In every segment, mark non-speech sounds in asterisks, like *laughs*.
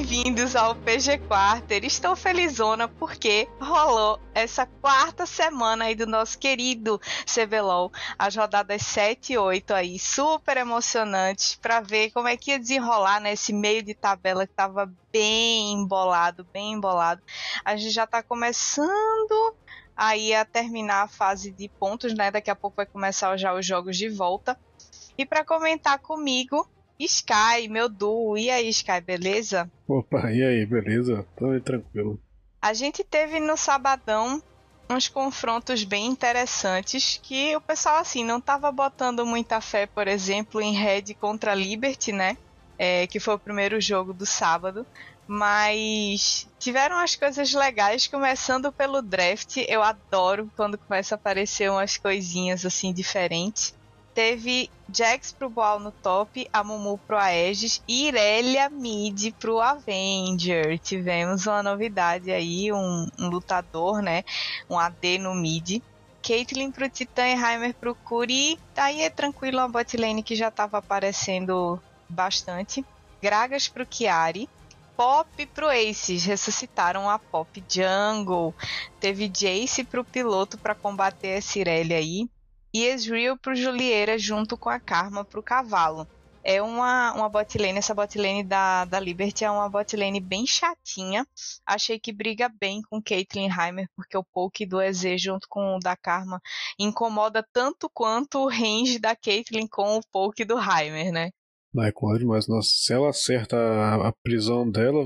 bem-vindos ao PG Quarter. Estou felizona porque rolou essa quarta semana aí do nosso querido CBLOL, as rodadas 7 e 8 aí, super emocionantes para ver como é que ia desenrolar nesse meio de tabela que tava bem embolado, bem embolado. A gente já tá começando aí a terminar a fase de pontos, né? Daqui a pouco vai começar já os jogos de volta. E para comentar comigo, Sky, meu duo. E aí, Sky, beleza? Opa, e aí, beleza? Tô tranquilo. A gente teve no sabadão uns confrontos bem interessantes que o pessoal, assim, não tava botando muita fé, por exemplo, em Red contra Liberty, né? É, que foi o primeiro jogo do sábado. Mas tiveram as coisas legais, começando pelo draft. Eu adoro quando começa a aparecer umas coisinhas assim diferentes. Teve Jax pro Boal no top, a Mumu pro Aegis e Irelia mid pro Avenger. Tivemos uma novidade aí, um, um lutador, né? Um AD no mid. Caitlyn pro Titã e Heimer pro Curi. Aí é tranquilo, uma botlane que já tava aparecendo bastante. Gragas pro Chiari. Pop pro Aces, ressuscitaram a Pop Jungle. Teve Jace pro piloto para combater a Irelia aí e Ezreal pro Julieira junto com a Karma pro Cavalo. É uma, uma botlane, essa botlane da, da Liberty é uma botlane bem chatinha. Achei que briga bem com Caitlyn Heimer, porque o poke do EZ junto com o da Karma incomoda tanto quanto o range da Caitlyn com o poke do Heimer, né? Não é claro, mas nossa, se ela acerta a, a, prisão dela,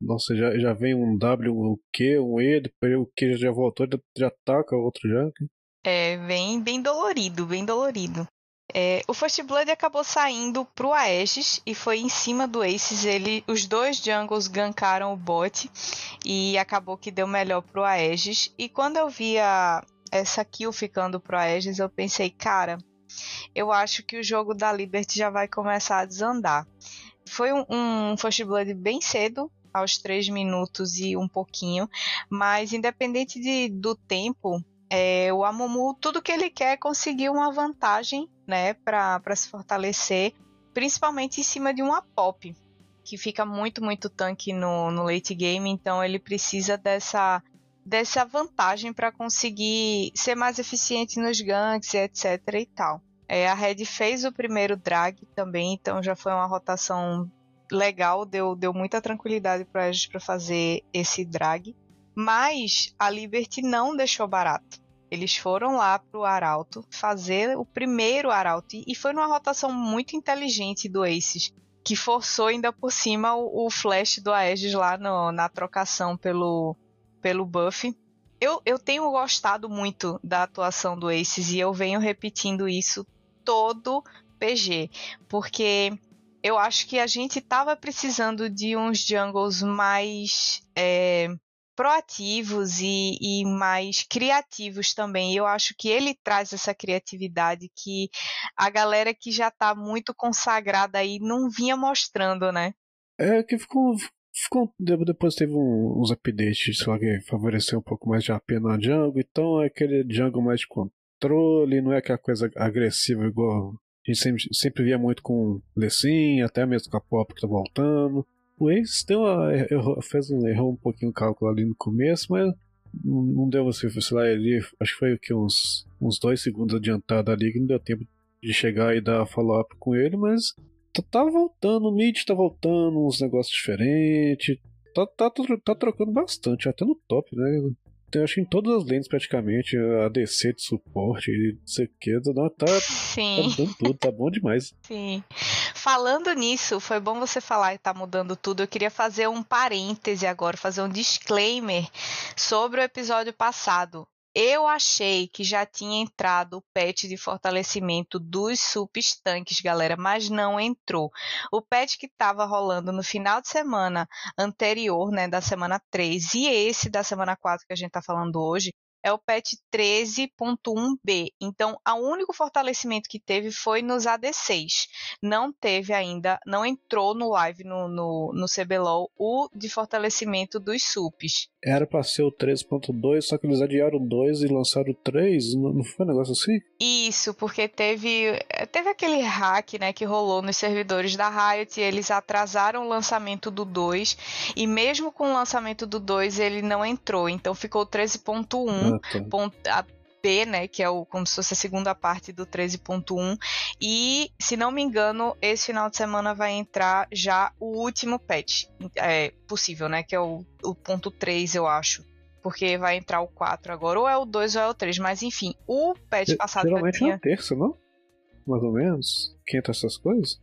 nossa, já, já vem um W, um Q, um E, depois o Q já voltou, já, já ataca outro já. É bem, bem dolorido, bem dolorido. É, o First Blood acabou saindo pro Aegis e foi em cima do Aces. Ele, os dois jungles gankaram o bot e acabou que deu melhor pro Aegis. E quando eu via essa kill ficando pro Aegis, eu pensei, cara, eu acho que o jogo da Liberty já vai começar a desandar. Foi um, um First Blood bem cedo, aos 3 minutos e um pouquinho, mas independente de, do tempo, é, o Amumu, tudo que ele quer é conseguir uma vantagem, né, para se fortalecer, principalmente em cima de uma pop, que fica muito, muito tanque no, no late game, então ele precisa dessa, dessa vantagem para conseguir ser mais eficiente nos ganks, etc e tal. É, a Red fez o primeiro drag também, então já foi uma rotação legal, deu, deu muita tranquilidade para a gente para fazer esse drag. Mas a Liberty não deixou barato. Eles foram lá pro Arauto fazer o primeiro Arauto e foi numa rotação muito inteligente do Aces, que forçou ainda por cima o, o flash do Aegis lá no, na trocação pelo, pelo buff. Eu, eu tenho gostado muito da atuação do Aces e eu venho repetindo isso todo PG, porque eu acho que a gente tava precisando de uns jungles mais é, proativos e, e mais criativos também. Eu acho que ele traz essa criatividade que a galera que já está muito consagrada aí não vinha mostrando, né? É que ficou, ficou depois teve um, uns updates, lá, que favoreceu um pouco mais de AP na jungle, então é aquele jungle mais de controle, não é aquela coisa agressiva igual a gente sempre, sempre via muito com Lessin, até mesmo com a Pop que tá voltando. O Ace deu uma, errou, fez um, errou um pouquinho o cálculo ali no começo, mas não, deu você, sei lá, ele, acho que foi que uns, uns dois segundos adiantado ali, que não deu tempo de chegar e dar follow-up com ele, mas tá, tá, voltando, o mid tá voltando, uns negócios diferentes, tá, tá, tá trocando bastante, até no top, né? Tem, acho que em todas as lanes praticamente, a DC de suporte, não sei o que, não, tá, Sim. tá mudando tudo, tá bom demais. Sim. Falando nisso, foi bom você falar que tá mudando tudo. Eu queria fazer um parêntese agora, fazer um disclaimer sobre o episódio passado. Eu achei que já tinha entrado o patch de fortalecimento dos subs tanques, galera, mas não entrou. O patch que estava rolando no final de semana anterior, né, da semana 3, e esse da semana 4 que a gente está falando hoje, é o patch 13.1b. Então, o único fortalecimento que teve foi nos AD6. Não teve ainda, não entrou no live no, no, no CBLOL o de fortalecimento dos SUPs. Era pra ser o 13.2, só que eles adiaram o 2 e lançaram o 3, não foi um negócio assim? Isso, porque teve, teve aquele hack né, que rolou nos servidores da Riot e eles atrasaram o lançamento do 2 e mesmo com o lançamento do 2 ele não entrou, então ficou 13.1 ah, tá. B, né, que é o, como se fosse a segunda parte do 13.1. E, se não me engano, esse final de semana vai entrar já o último patch é, possível, né, que é o, o ponto 3, eu acho. Porque vai entrar o 4 agora, ou é o 2 ou é o 3, mas enfim, o patch passado. Geralmente tinha... é terça, não? Mais ou menos? Quem entra essas coisas?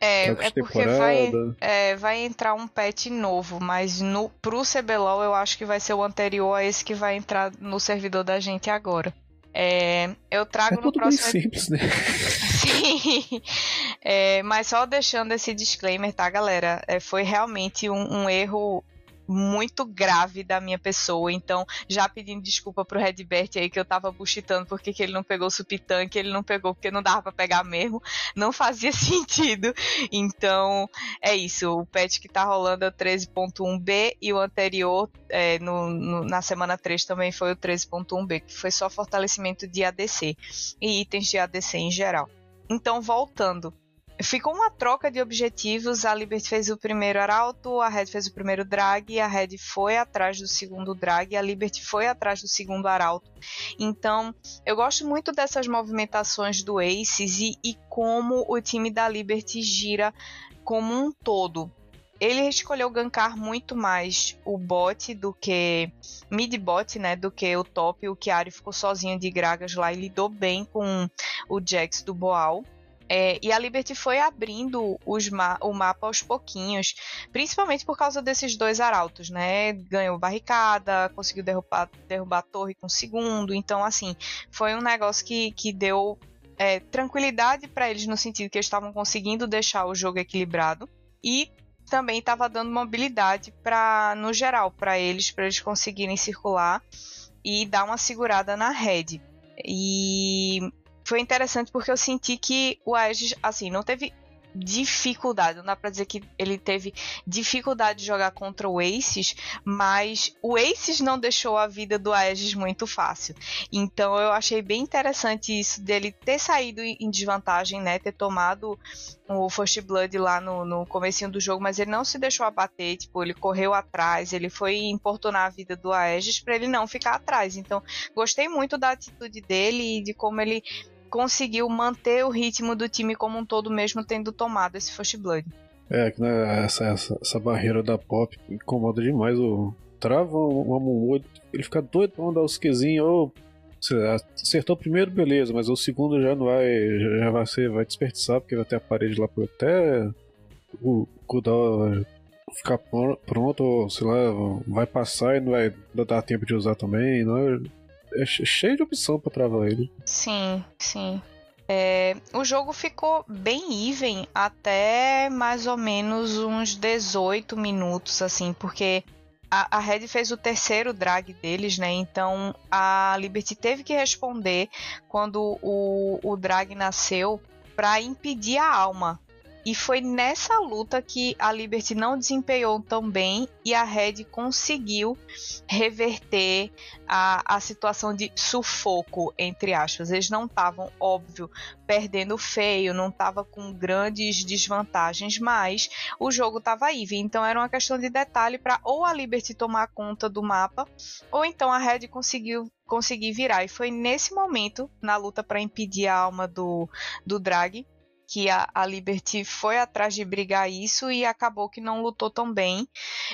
É, é porque vai, é, vai entrar um patch novo, mas no, pro CBLOL eu acho que vai ser o anterior a esse que vai entrar no servidor da gente agora. É, eu trago é no próximo. Bem simples, né? *laughs* Sim. É, mas só deixando esse disclaimer, tá, galera? É, foi realmente um, um erro muito grave da minha pessoa. Então, já pedindo desculpa pro Redbert aí que eu tava buchitando porque que ele não pegou o Supitank, ele não pegou porque não dava para pegar mesmo. Não fazia *laughs* sentido. Então, é isso. O patch que tá rolando é o 13.1b e o anterior, é, no, no, na semana 3 também foi o 13.1b, que foi só fortalecimento de ADC e itens de ADC em geral. Então, voltando ficou uma troca de objetivos. A Liberty fez o primeiro arauto, a Red fez o primeiro drag, a Red foi atrás do segundo drag, a Liberty foi atrás do segundo arauto. Então, eu gosto muito dessas movimentações do Aces e, e como o time da Liberty gira como um todo. Ele escolheu gankar muito mais o bot do que mid bot, né, do que o top. O Chiari ficou sozinho de Gragas lá e lidou bem com o Jax do Boal. É, e a Liberty foi abrindo ma o mapa aos pouquinhos, principalmente por causa desses dois arautos, né? Ganhou barricada, conseguiu derrubar, derrubar a torre com o segundo. Então, assim, foi um negócio que, que deu é, tranquilidade para eles no sentido que eles estavam conseguindo deixar o jogo equilibrado e também estava dando mobilidade para, no geral, para eles, para eles conseguirem circular e dar uma segurada na rede. E foi interessante porque eu senti que o Aegis, assim, não teve dificuldade, não dá pra dizer que ele teve dificuldade de jogar contra o Aces, mas o Aces não deixou a vida do Aegis muito fácil. Então eu achei bem interessante isso dele ter saído em desvantagem, né, ter tomado o First Blood lá no, no comecinho do jogo, mas ele não se deixou abater, tipo, ele correu atrás, ele foi importunar a vida do Aegis para ele não ficar atrás. Então, gostei muito da atitude dele e de como ele conseguiu manter o ritmo do time como um todo, mesmo tendo tomado esse First Blood. É, né, essa, essa, essa, barreira da pop incomoda demais o. Trava o Amumu, ele fica doido pra mandar os quezinhos, ou. Acertou o primeiro, beleza, mas o segundo já não vai. Já vai ser. Vai desperdiçar, porque vai ter a parede lá por até. O cooldown ficar pronto, ou sei lá, vai passar e não vai dar tempo de usar também. Não é é cheio de opção para travar ele. Sim, sim. É, o jogo ficou bem even até mais ou menos uns 18 minutos, assim, porque a, a Red fez o terceiro drag deles, né? Então a Liberty teve que responder quando o, o drag nasceu para impedir a alma e foi nessa luta que a Liberty não desempenhou tão bem e a Red conseguiu reverter a, a situação de sufoco, entre aspas. Eles não estavam, óbvio, perdendo feio, não estava com grandes desvantagens, mas o jogo estava aí. Então era uma questão de detalhe para ou a Liberty tomar conta do mapa, ou então a Red conseguiu conseguir virar. E foi nesse momento, na luta para impedir a alma do, do Drag, que a, a, Liberty foi atrás de brigar isso e acabou que não lutou tão bem.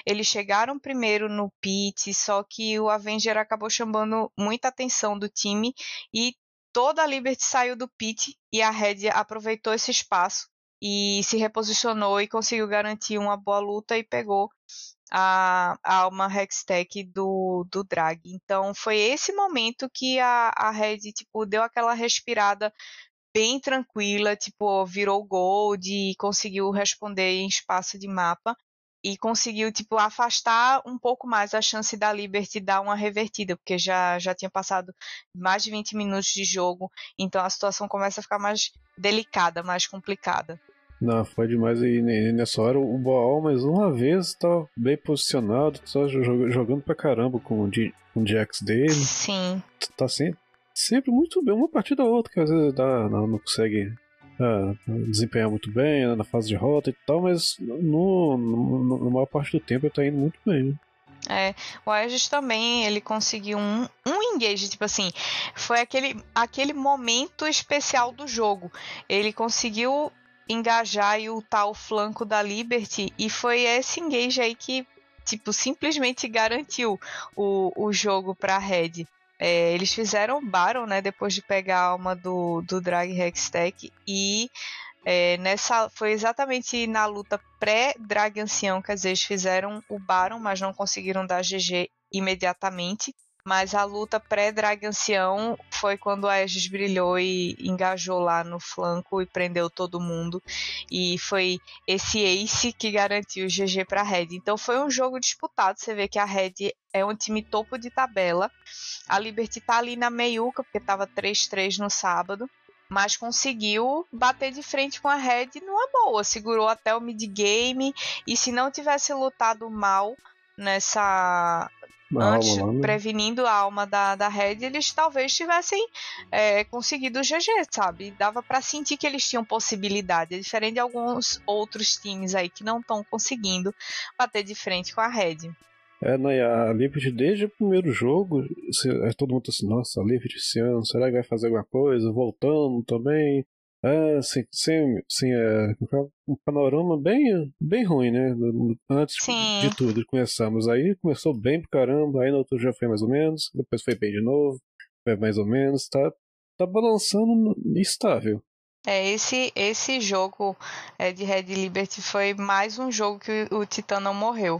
Eles chegaram primeiro no pit, só que o Avenger acabou chamando muita atenção do time e toda a Liberty saiu do pit e a Red aproveitou esse espaço e se reposicionou e conseguiu garantir uma boa luta e pegou a, a alma Hextech do, do Drag. Então foi esse momento que a, a Red tipo, deu aquela respirada bem tranquila, tipo, virou gold e conseguiu responder em espaço de mapa. e conseguiu tipo afastar um pouco mais a chance da Liberty dar uma revertida, porque já já tinha passado mais de 20 minutos de jogo, então a situação começa a ficar mais delicada, mais complicada. Não, foi demais. E nessa hora o Baal, mais uma vez, tá bem posicionado, tá jogando pra caramba com o, com o Jax dele. Sim. Tá sempre, sempre muito bem, uma partida ou outra, que às vezes dá, não, não consegue ah, desempenhar muito bem né, na fase de rota e tal, mas no, no, na maior parte do tempo ele tá indo muito bem. É, o Aegis também, ele conseguiu um, um engage, tipo assim, foi aquele, aquele momento especial do jogo. Ele conseguiu engajar e ultar o flanco da Liberty. E foi esse engage aí que, tipo, simplesmente garantiu o, o jogo pra Red. É, eles fizeram Baron, né, depois de pegar a alma do, do Drag Hextech e é, nessa foi exatamente na luta pré-Drag Ancião, dizer, eles fizeram o Baron, mas não conseguiram dar GG imediatamente. Mas a luta pré-Drag Ancião foi quando a Aegis brilhou e engajou lá no flanco e prendeu todo mundo. E foi esse ace que garantiu o GG para a Red. Então foi um jogo disputado. Você vê que a Red é um time topo de tabela. A Liberty tá ali na meiuca, porque tava 3-3 no sábado. Mas conseguiu bater de frente com a Red numa boa. Segurou até o mid-game. E se não tivesse lutado mal nessa antes, alma, né? prevenindo a alma da, da Red, eles talvez tivessem é, conseguido o GG, sabe? Dava para sentir que eles tinham possibilidade, é diferente de alguns outros times aí que não estão conseguindo bater de frente com a Red. É, não, a Liberty desde o primeiro jogo, é, todo mundo tá assim, nossa, a Liberty esse ano, será que vai fazer alguma coisa? Voltando também. É, sem, sem, sem é, um panorama bem, bem ruim, né? Antes Sim. de tudo, começamos. Aí começou bem pro caramba, aí no outro já foi mais ou menos, depois foi bem de novo, foi mais ou menos, tá, tá balançando estável. É, esse, esse jogo é, de Red Liberty foi mais um jogo que o Titã não morreu.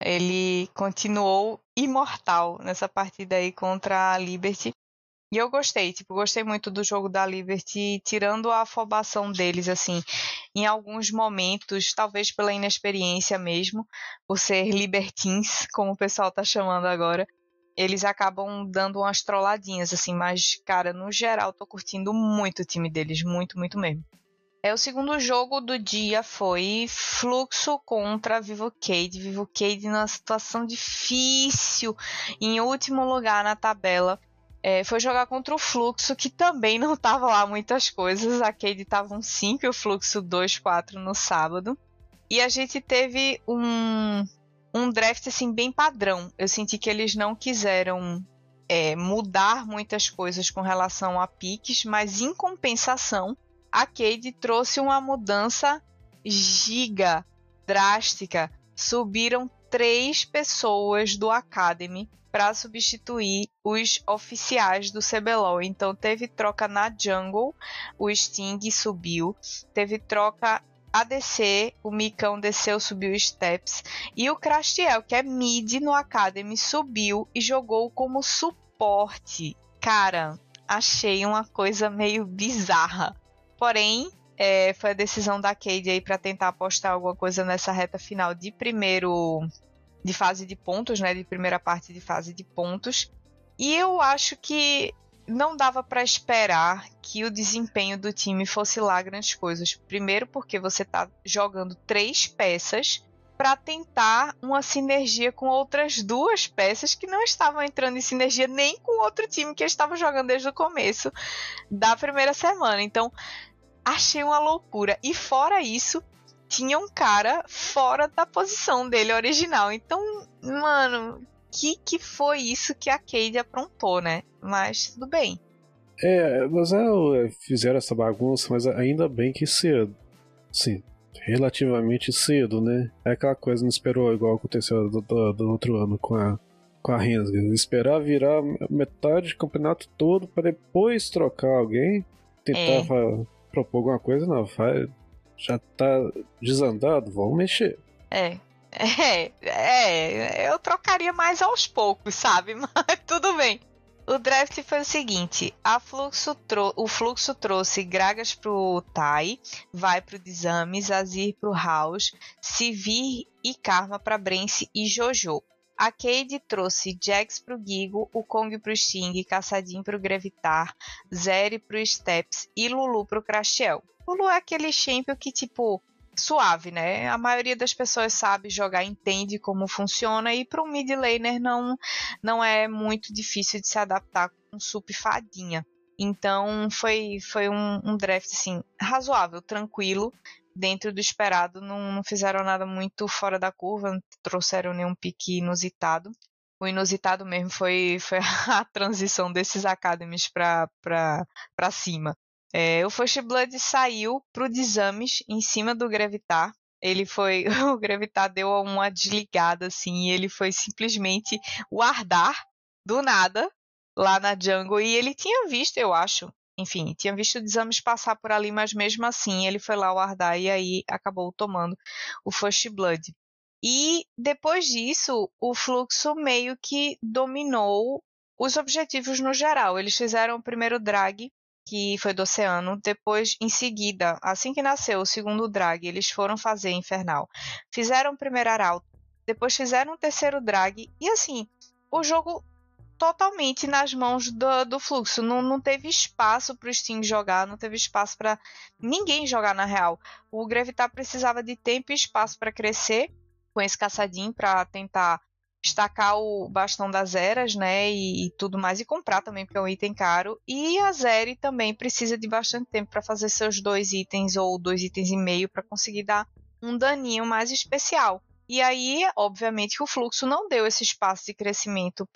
Ele continuou imortal nessa partida aí contra a Liberty. E eu gostei, tipo, gostei muito do jogo da Liberty, tirando a afobação deles, assim, em alguns momentos, talvez pela inexperiência mesmo, por ser libertins, *laughs* como o pessoal tá chamando agora, eles acabam dando umas trolladinhas, assim, mas, cara, no geral, tô curtindo muito o time deles, muito, muito mesmo. É, o segundo jogo do dia foi Fluxo contra Vivo Cade. Vivo Cade numa situação difícil, em último lugar na tabela é, foi jogar contra o Fluxo, que também não tava lá muitas coisas. A Cade tava um 5 e o Fluxo 2, 4 no sábado. E a gente teve um, um draft assim bem padrão. Eu senti que eles não quiseram é, mudar muitas coisas com relação a piques, mas em compensação, a Cade trouxe uma mudança giga, drástica. Subiram três pessoas do Academy para substituir os oficiais do CBLOL. Então teve troca na jungle, o Sting subiu, teve troca ADC, o Micão desceu, subiu os steps, e o Crastiel, que é mid no Academy, subiu e jogou como suporte. Cara, achei uma coisa meio bizarra. Porém, é, foi a decisão da Cade aí para tentar apostar alguma coisa nessa reta final de primeiro de fase de pontos, né, de primeira parte de fase de pontos. E eu acho que não dava para esperar que o desempenho do time fosse lá grandes coisas. Primeiro porque você está jogando três peças para tentar uma sinergia com outras duas peças que não estavam entrando em sinergia nem com outro time que estava jogando desde o começo da primeira semana. Então, achei uma loucura. E fora isso, tinha um cara fora da posição dele original. Então, mano, que que foi isso que a Cade aprontou, né? Mas tudo bem. É, mas é, fizeram essa bagunça, mas ainda bem que cedo. Sim, relativamente cedo, né? É aquela coisa, não esperou igual aconteceu do, do, do outro ano com a, com a Rensga. Esperar virar metade do campeonato todo para depois trocar alguém. Tentava é. propor alguma coisa, não. Faz, já tá desandado, vamos mexer. É. É, é, eu trocaria mais aos poucos, sabe? *laughs* Mas tudo bem. O draft foi o seguinte: Fluxo o Fluxo trouxe Gragas pro Tai, vai pro Desames, Azir pro House, Sivir e Karma pra Brence e Jojo. A Cade trouxe Jax pro Gigo, o Kong pro Sting, Caçadinho pro Gravitar, Zeri pro Steps e Lulu pro Crashel. Lulu é aquele champion que, tipo, suave, né? A maioria das pessoas sabe jogar, entende como funciona e para um mid laner não não é muito difícil de se adaptar com sup fadinha. Então foi foi um, um, draft assim razoável, tranquilo, dentro do esperado. Não, não fizeram nada muito fora da curva, não trouxeram nenhum pique inusitado. O inusitado mesmo foi, foi *laughs* a transição desses academies para cima. É, o First Blood saiu pro Desames em cima do Gravitar. Ele foi. *laughs* O Gravitar deu uma desligada, assim, e ele foi simplesmente guardar do nada lá na jungle. E ele tinha visto, eu acho. Enfim, tinha visto o Desames passar por ali, mas mesmo assim ele foi lá guardar e aí acabou tomando o First Blood. E depois disso, o fluxo meio que dominou os objetivos no geral. Eles fizeram o primeiro drag que foi do oceano. Depois, em seguida, assim que nasceu o segundo drag, eles foram fazer Infernal. Fizeram o primeiro arauto, depois fizeram o terceiro drag. E assim, o jogo totalmente nas mãos do, do fluxo. Não, não teve espaço para o Steam jogar, não teve espaço para ninguém jogar na real. O Gravitar precisava de tempo e espaço para crescer com esse caçadinho para tentar destacar o bastão das eras, né, e, e, tudo mais, e comprar também, porque é um item caro. E a Zeri também precisa de bastante tempo para fazer seus dois itens ou dois itens e meio para conseguir dar um daninho mais especial. E aí, obviamente, o fluxo não deu esse espaço de crescimento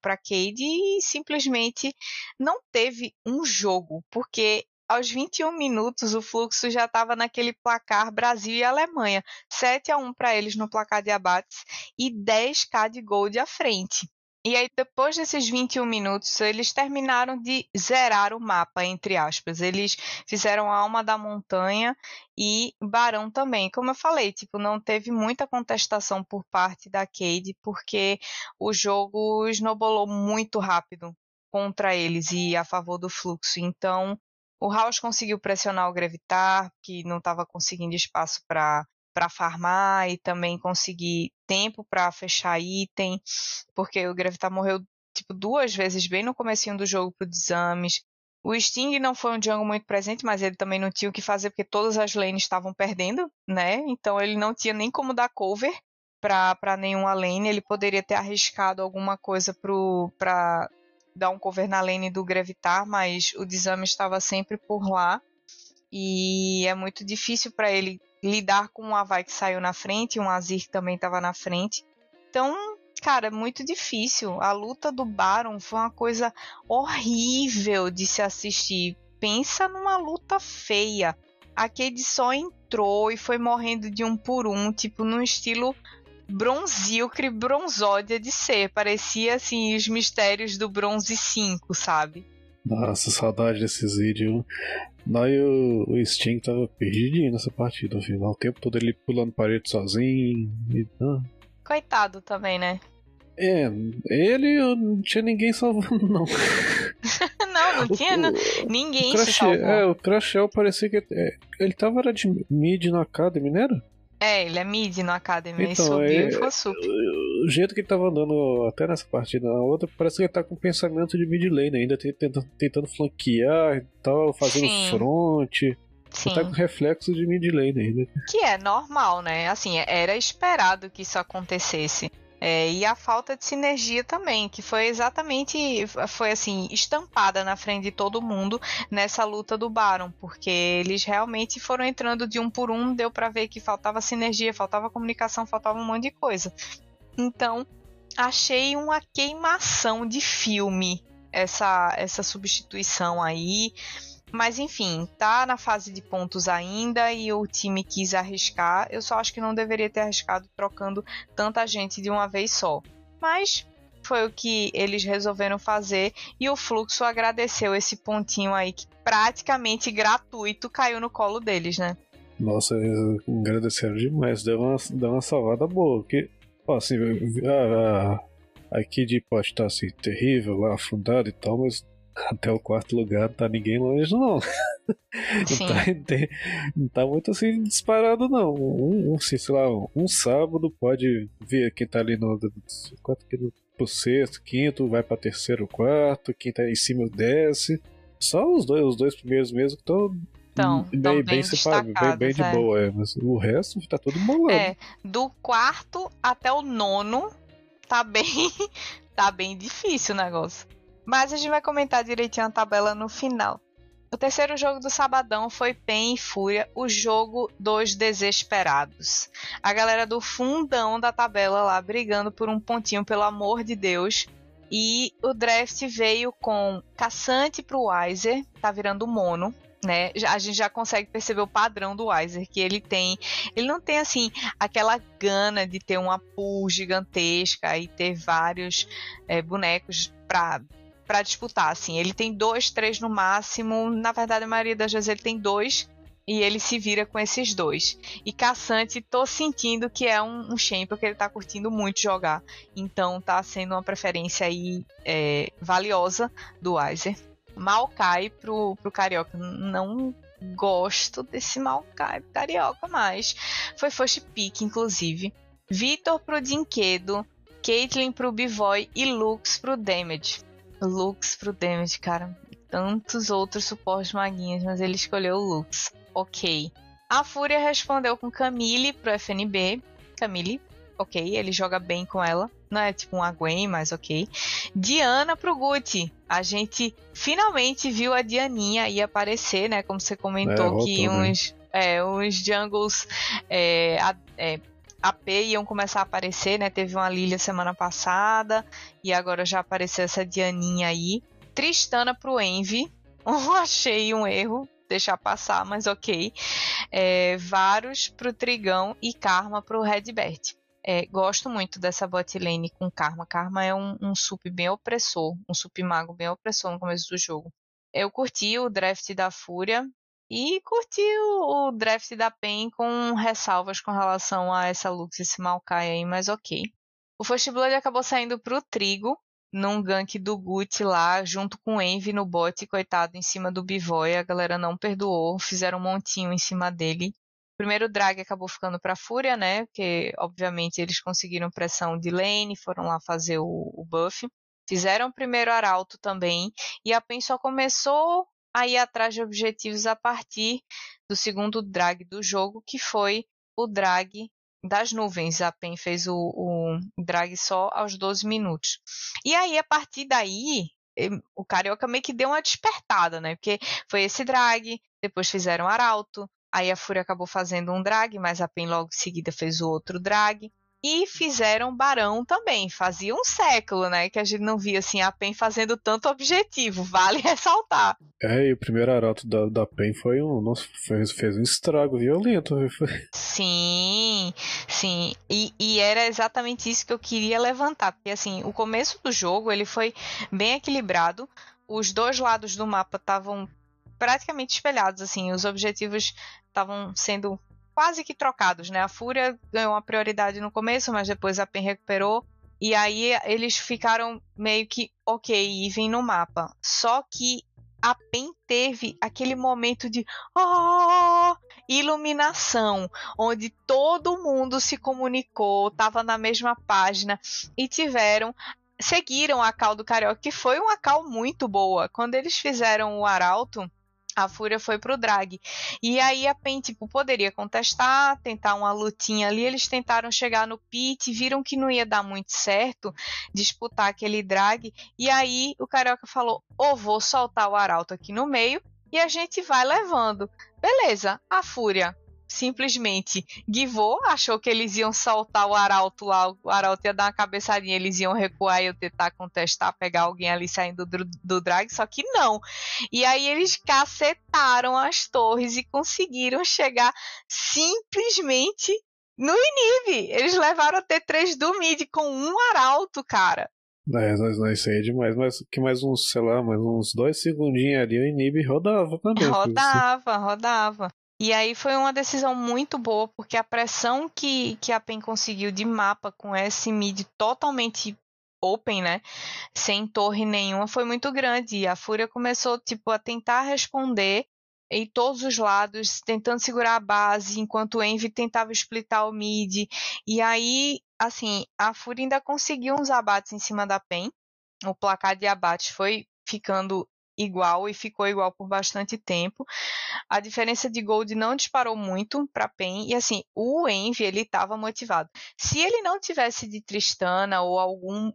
para Cade e simplesmente não teve um jogo, porque aos 21 minutos, o fluxo já estava naquele placar Brasil e Alemanha. 7 a 1 para eles no placar de abates e 10k de gol à frente. E aí, depois desses 21 minutos, eles terminaram de zerar o mapa, entre aspas. Eles fizeram Alma da Montanha e Barão também. Como eu falei, tipo, não teve muita contestação por parte da Cade, porque o jogo snowballou muito rápido contra eles e a favor do fluxo. Então, o House conseguiu pressionar o Gravitar, que não estava conseguindo espaço para para farmar e também conseguir tempo para fechar item, porque o Gravitar morreu tipo duas vezes bem no comecinho do jogo pro Desames. O Sting não foi um jungle muito presente, mas ele também não tinha o que fazer porque todas as lanes estavam perdendo, né? Então ele não tinha nem como dar cover para nenhuma lane. Ele poderia ter arriscado alguma coisa para dar um cover na lane do Gravitar, mas o Desame estava sempre por lá. E é muito difícil para ele lidar com um Avai que saiu na frente, um Azir que também estava na frente. Então, cara, é muito difícil. A luta do Baron foi uma coisa horrível de se assistir. Pensa numa luta feia. A Cade só entrou e foi morrendo de um por um, tipo, num estilo bronzíocre bronzódia de ser. Parecia assim os mistérios do bronze 5, sabe? Nossa, saudade desses vídeos. Nós o, o Sting tava perdidinho nessa partida, afinal. O tempo todo ele pulando parede sozinho. E, ah. Coitado também, né? É, ele não tinha ninguém salvando, não. *laughs* não, não tinha não, ninguém o Crash. É, o Crashel parecia que é, ele tava era de mid na Academy, não era? É, ele é mid no Academy, então, subiu é, e ficou super. O jeito que ele tava andando até nessa partida, na outra, parece que ele tá com pensamento de mid lane ainda, tentando, tentando flanquear e tal, fazendo Sim. front. Sim. Tá com reflexo de mid lane ainda. Que é normal, né? Assim, era esperado que isso acontecesse. É, e a falta de sinergia também, que foi exatamente, foi assim, estampada na frente de todo mundo nessa luta do Baron, porque eles realmente foram entrando de um por um, deu para ver que faltava sinergia, faltava comunicação, faltava um monte de coisa. Então, achei uma queimação de filme essa, essa substituição aí. Mas enfim, tá na fase de pontos ainda e o time quis arriscar. Eu só acho que não deveria ter arriscado trocando tanta gente de uma vez só. Mas foi o que eles resolveram fazer e o Fluxo agradeceu esse pontinho aí que praticamente gratuito caiu no colo deles, né? Nossa, agradeceram demais, deu uma, deu uma salvada boa. Que, assim, a, a, A Kid pode estar assim, terrível, lá afundado e tal, mas até o quarto lugar não tá ninguém longe, não. *laughs* Não tá, tem, não tá, muito assim disparado, não. Um, um, sei lá, um sábado pode ver quem tá ali no, quatro, pro sexto, quinto, vai pra terceiro, quarto, quem tá em cima desce. Só os dois, os dois primeiros mesmo que estão então, bem, bem, bem separado, bem, bem de é. boa, é. Mas o resto tá todo molado. É, do quarto até o nono tá bem, *laughs* tá bem difícil o negócio. Mas a gente vai comentar direitinho a tabela no final. O terceiro jogo do sabadão foi Pen e Fúria, o jogo dos desesperados. A galera do fundão da tabela lá brigando por um pontinho, pelo amor de Deus. E o draft veio com Caçante pro Weiser, tá virando mono né? A gente já consegue perceber o padrão do Weiser, que ele tem. Ele não tem assim aquela gana de ter uma pool gigantesca e ter vários é, bonecos para para disputar, assim. Ele tem dois, três no máximo. Na verdade, a maioria das vezes ele tem dois e ele se vira com esses dois. E Caçante, tô sentindo que é um, um champion que ele tá curtindo muito jogar. Então tá sendo uma preferência aí é, valiosa do Weiser. Maokai pro, pro Carioca. Não gosto desse Maokai pro Carioca mais. Foi first pick, inclusive. Vitor pro Dinquedo. Caitlyn pro Bivoy e Lux pro Damage. Lux pro Damage, cara. Tantos outros suportes maguinhas, mas ele escolheu o Lux. Ok. A Fúria respondeu com Camille pro FNB. Camille, ok, ele joga bem com ela. Não é tipo um Gwen, mas ok. Diana pro Gucci. A gente finalmente viu a Dianinha aí aparecer, né? Como você comentou, é, que uns, né? é, uns jungles é, é, AP iam começar a aparecer, né? Teve uma Lilia semana passada e agora já apareceu essa Dianinha aí. Tristana pro Envy. *laughs* Achei um erro, deixar passar, mas ok. É, Varus pro Trigão e Karma pro Redbert. É, gosto muito dessa bot lane com Karma. Karma é um, um sup bem opressor, um sup mago bem opressor no começo do jogo. Eu curti o draft da Fúria e curti o, draft da PEN com ressalvas com relação a essa Lux e esse Maokai aí, mas ok. O First Blood acabou saindo pro Trigo, num gank do Gucci lá, junto com Envy no bot, coitado, em cima do Bivoy. A galera não perdoou, fizeram um montinho em cima dele. O primeiro drag acabou ficando para Fúria, né? Porque, obviamente, eles conseguiram pressão de lane, foram lá fazer o, o buff. Fizeram o primeiro arauto também. E a PEN só começou a ir atrás de objetivos a partir do segundo drag do jogo, que foi o drag das nuvens. A PEN fez o, o drag só aos 12 minutos. E aí, a partir daí, o Carioca meio que deu uma despertada, né? Porque foi esse drag, depois fizeram arauto, Aí a Fúria acabou fazendo um drag, mas a PEN logo em seguida fez o outro drag. E fizeram Barão também. Fazia um século, né? Que a gente não via assim a PEN fazendo tanto objetivo. Vale *laughs* ressaltar. É, e o primeiro arauto da, da PEN foi um. Nossa, fez, fez um estrago violento. Sim, sim. E, e era exatamente isso que eu queria levantar. Porque assim, o começo do jogo ele foi bem equilibrado. Os dois lados do mapa estavam praticamente espelhados, assim, os objetivos estavam sendo quase que trocados, né? A Fúria ganhou uma prioridade no começo, mas depois a PEN recuperou. E aí eles ficaram meio que ok, even no mapa. Só que a PEN teve aquele momento de oh, iluminação, onde todo mundo se comunicou, estava na mesma página e tiveram seguiram a cal do Carioca, que foi uma cal muito boa. Quando eles fizeram o Arauto, a Fúria foi pro drag. E aí a PEN, tipo, poderia contestar, tentar uma lutinha ali. Eles tentaram chegar no pit, viram que não ia dar muito certo disputar aquele drag. E aí o Carioca falou: ou vou soltar o Arauto aqui no meio e a gente vai levando. Beleza, a Fúria simplesmente givou, achou que eles iam soltar o arauto lá, o arauto ia dar uma cabeçadinha, eles iam recuar e eu tentar contestar, pegar alguém ali saindo do, do drag, só que não. E aí eles cacetaram as torres e conseguiram chegar simplesmente no Inib. Eles levaram a T3 do mid com um arauto, cara. É, nós, nós sei demais, mas que mais uns, sei lá, mais uns dois segundinhos ali, o Inib rodava também. Rodava, rodava. E aí foi uma decisão muito boa, porque a pressão que, que a PEN conseguiu de mapa com esse mid totalmente open, né? Sem torre nenhuma, foi muito grande. E a Fúria começou, tipo, a tentar responder em todos os lados, tentando segurar a base, enquanto o Envy tentava splitar o mid. E aí, assim, a Fúria ainda conseguiu uns abates em cima da PEN. O placar de abates foi ficando igual e ficou igual por bastante tempo. A diferença de gold não disparou muito para PEN e assim, o Envy ele estava motivado. Se ele não tivesse de Tristana ou algum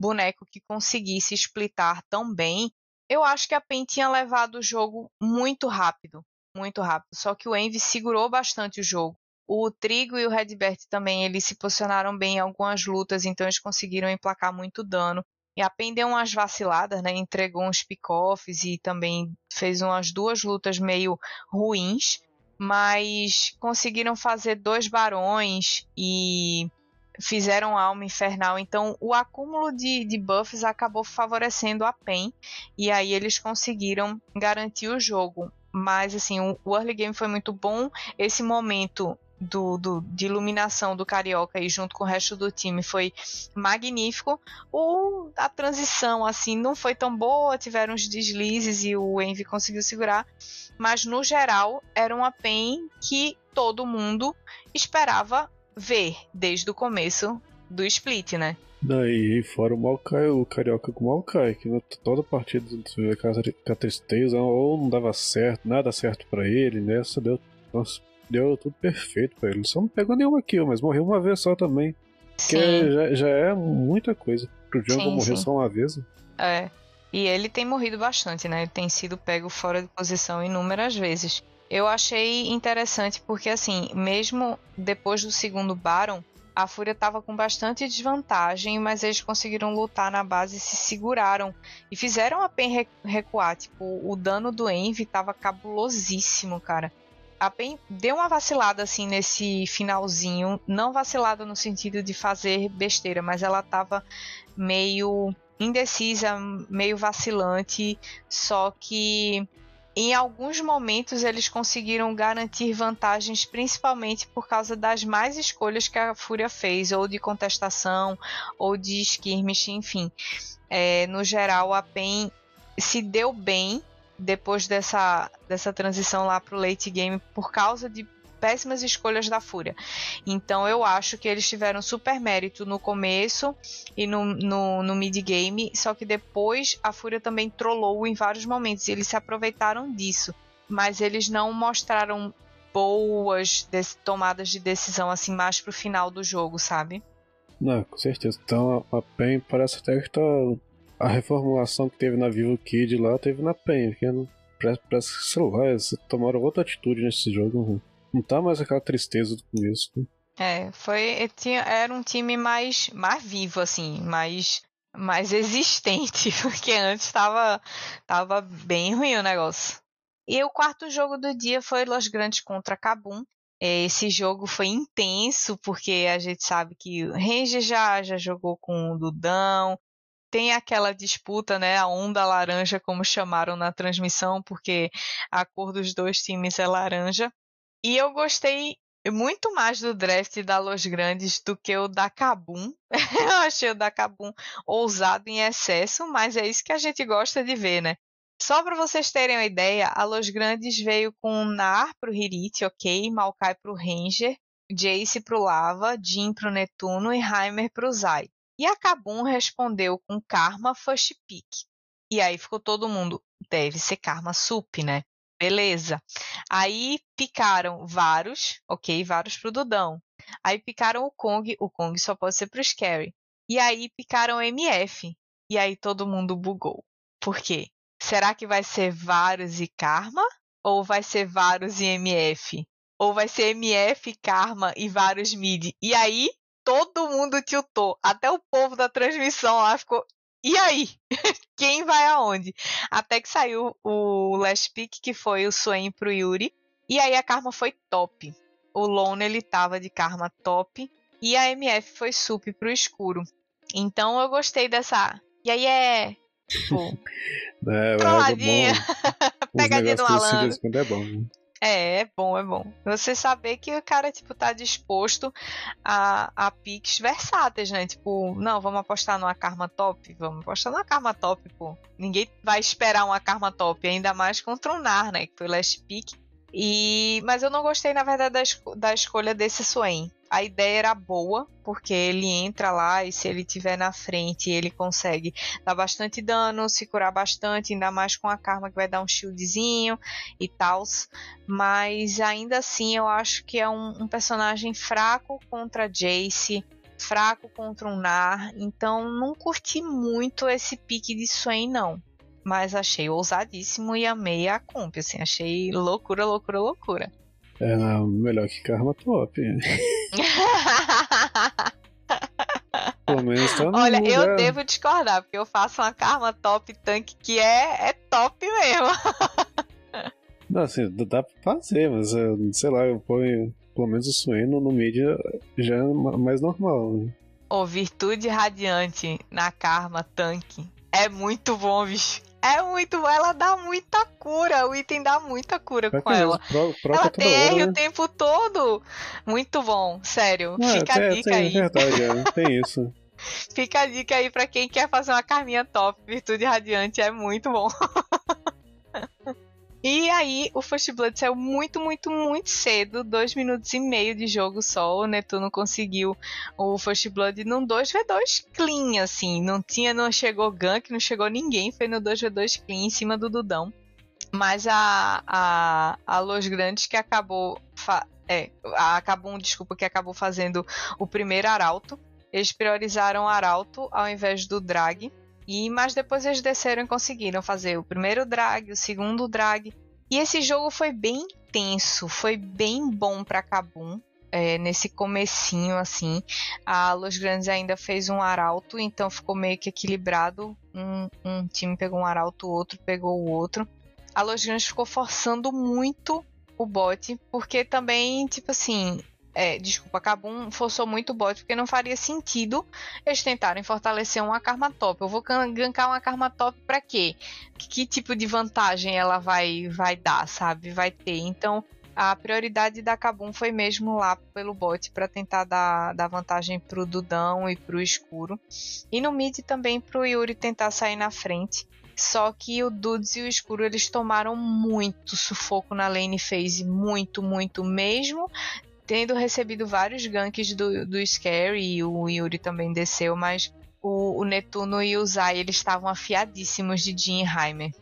boneco que conseguisse splitar tão bem, eu acho que a PEN tinha levado o jogo muito rápido, muito rápido. Só que o Envy segurou bastante o jogo. O Trigo e o Redbert também eles se posicionaram bem em algumas lutas, então eles conseguiram emplacar muito dano. E a PEN deu umas vaciladas, né? Entregou uns pick-offs e também fez umas duas lutas meio ruins, mas conseguiram fazer dois barões e fizeram alma infernal. Então, o acúmulo de, de buffs acabou favorecendo a PEN e aí eles conseguiram garantir o jogo. Mas, assim, o, o early game foi muito bom. Esse momento do, do, de iluminação do Carioca e junto com o resto do time foi magnífico. O, a transição assim não foi tão boa, tiveram uns deslizes e o Envy conseguiu segurar, mas no geral era uma PEN que todo mundo esperava ver desde o começo do split, né? Daí fora o Maokai, o Carioca com o Maokai, que toda partida com a tristeza, ou não dava certo, nada certo para ele, nessa deu nossa, deu tudo perfeito pra ele. Só não pegou nenhuma kill, mas morreu uma vez só também. Que já, já, é muita coisa. Pro Jungle morrer sim. só uma vez. É. E ele tem morrido bastante, né? Ele tem sido pego fora de posição inúmeras vezes. Eu achei interessante porque, assim, mesmo depois do segundo Baron, a Fúria estava com bastante desvantagem, mas eles conseguiram lutar na base e se seguraram. E fizeram a PEN recuar. Tipo, o dano do Envy estava cabulosíssimo, cara a PEN deu uma vacilada assim nesse finalzinho, não vacilada no sentido de fazer besteira, mas ela tava meio indecisa, meio vacilante, só que em alguns momentos eles conseguiram garantir vantagens, principalmente por causa das mais escolhas que a Fúria fez, ou de contestação, ou de skirmish, enfim. É, no geral, a PEN se deu bem depois dessa, dessa transição lá pro late game por causa de péssimas escolhas da Fúria. Então eu acho que eles tiveram super mérito no começo e no, no, no mid-game, só que depois a Fúria também trollou em vários momentos e eles se aproveitaram disso. Mas eles não mostraram boas tomadas de decisão assim mais pro final do jogo, sabe? Não, com certeza. Então a PEN parece até que tá a reformulação que teve na Vivo Kid lá teve na Penha, que parece que, sei lá, eles tomaram outra atitude nesse jogo. Não tá mais aquela tristeza do começo. Né? É, foi. Tinha, era um time mais, mais vivo, assim, mais, mais *laughs* existente, porque antes tava, tava bem ruim o negócio. E o quarto jogo do dia foi Los Grandes contra Cabum. Esse jogo foi intenso, porque a gente sabe que o Ranger já, já jogou com o Dudão, tem aquela disputa, né, a onda laranja, como chamaram na transmissão, porque a cor dos dois times é laranja. E eu gostei muito mais do draft da Los Grandes do que o da Cabum. *laughs* eu achei o da Cabum ousado em excesso, mas é isso que a gente gosta de ver, né? Só para vocês terem uma ideia, a Los Grandes veio com Nar pro Hirit, ok, Maokai pro Ranger, Jace pro Lava, Jin pro Netuno e Heimer pro Zai. E a Kabum respondeu com Karma First Pick. E aí ficou todo mundo, deve ser Karma Sup, né? Beleza. Aí picaram vários, ok? Vários pro Dudão. Aí picaram o Kong, o Kong só pode ser pro Scary. E aí picaram MF. E aí todo mundo bugou. Por quê? Será que vai ser vários e Karma? Ou vai ser vários e MF? Ou vai ser MF, Karma e vários mid? E aí todo mundo tiltou. Até o povo da transmissão lá ficou. E aí? *laughs* Quem vai aonde? Até que saiu o last pick, que foi o Swain pro Yuri. E aí a Karma foi top. O Lone ele tava de Karma top. E a MF foi sup pro escuro. Então eu gostei dessa. E aí é. Tipo. *laughs* é, trolladinha. *laughs* Pegadinha do malandro. É bom. Né? É, é bom, é bom. Você saber que o cara, tipo, tá disposto a, a picks versáteis, né? Tipo, não, vamos apostar numa karma top? Vamos apostar numa karma top, pô. Ninguém vai esperar uma karma top, ainda mais contra o Nar, né? Que foi o last pick. E, mas eu não gostei, na verdade, da, esco da escolha desse Swain. A ideia era boa, porque ele entra lá e se ele tiver na frente, ele consegue dar bastante dano, se curar bastante, ainda mais com a karma que vai dar um shieldzinho e tal. Mas ainda assim, eu acho que é um, um personagem fraco contra Jace fraco contra um Nar, então não curti muito esse pique de Swain não mas achei ousadíssimo e amei a comp, assim, achei loucura, loucura, loucura. É melhor que Karma Top. *laughs* Pelo menos tá Olha, eu devo discordar, porque eu faço uma Karma Top Tank que é, é top mesmo. *laughs* Não, assim, dá pra fazer, mas sei lá, eu ponho pelo menos o Sueno no mídia já é mais normal. Né? Ô, Virtude Radiante na Karma Tank é muito bom, bicho. É muito bom, ela dá muita cura, o item dá muita cura com ela. Pro, ela tem R né? o tempo todo. Muito bom, sério. Não, Fica a dica aí. É verdade, é, *laughs* tem isso. Fica a dica aí pra quem quer fazer uma carminha top, Virtude Radiante, é muito bom. *laughs* E aí, o First Blood saiu muito, muito, muito cedo, dois minutos e meio de jogo só. O Netuno conseguiu o First Blood num 2v2 clean, assim. Não tinha, não chegou gank, não chegou ninguém. Foi no 2v2 clean em cima do Dudão. Mas a, a, a Los Grandes que acabou. É, acabou, desculpa, que acabou fazendo o primeiro arauto. Eles priorizaram o arauto ao invés do drag. E mas depois eles desceram e conseguiram fazer o primeiro drag, o segundo drag. E esse jogo foi bem tenso, foi bem bom para Kabum. É, nesse comecinho assim, a Los Grandes ainda fez um arauto, então ficou meio que equilibrado. Um, um time pegou um arauto, o outro pegou o outro. A Los Grandes ficou forçando muito o bot, porque também, tipo assim, é, desculpa, Kabum forçou muito o bot porque não faria sentido eles tentarem fortalecer uma Karma Top. Eu vou gankar uma Karma Top pra quê? Que, que tipo de vantagem ela vai, vai dar, sabe? Vai ter. Então, a prioridade da Kabum foi mesmo lá pelo bot para tentar dar, dar vantagem pro Dudão e pro Escuro. E no mid também pro Yuri tentar sair na frente. Só que o Dudes e o Escuro eles tomaram muito sufoco na lane phase, muito, muito mesmo tendo recebido vários ganks do, do Scary e o Yuri também desceu, mas o, o Netuno e o Zai eles estavam afiadíssimos de Jean Heimer.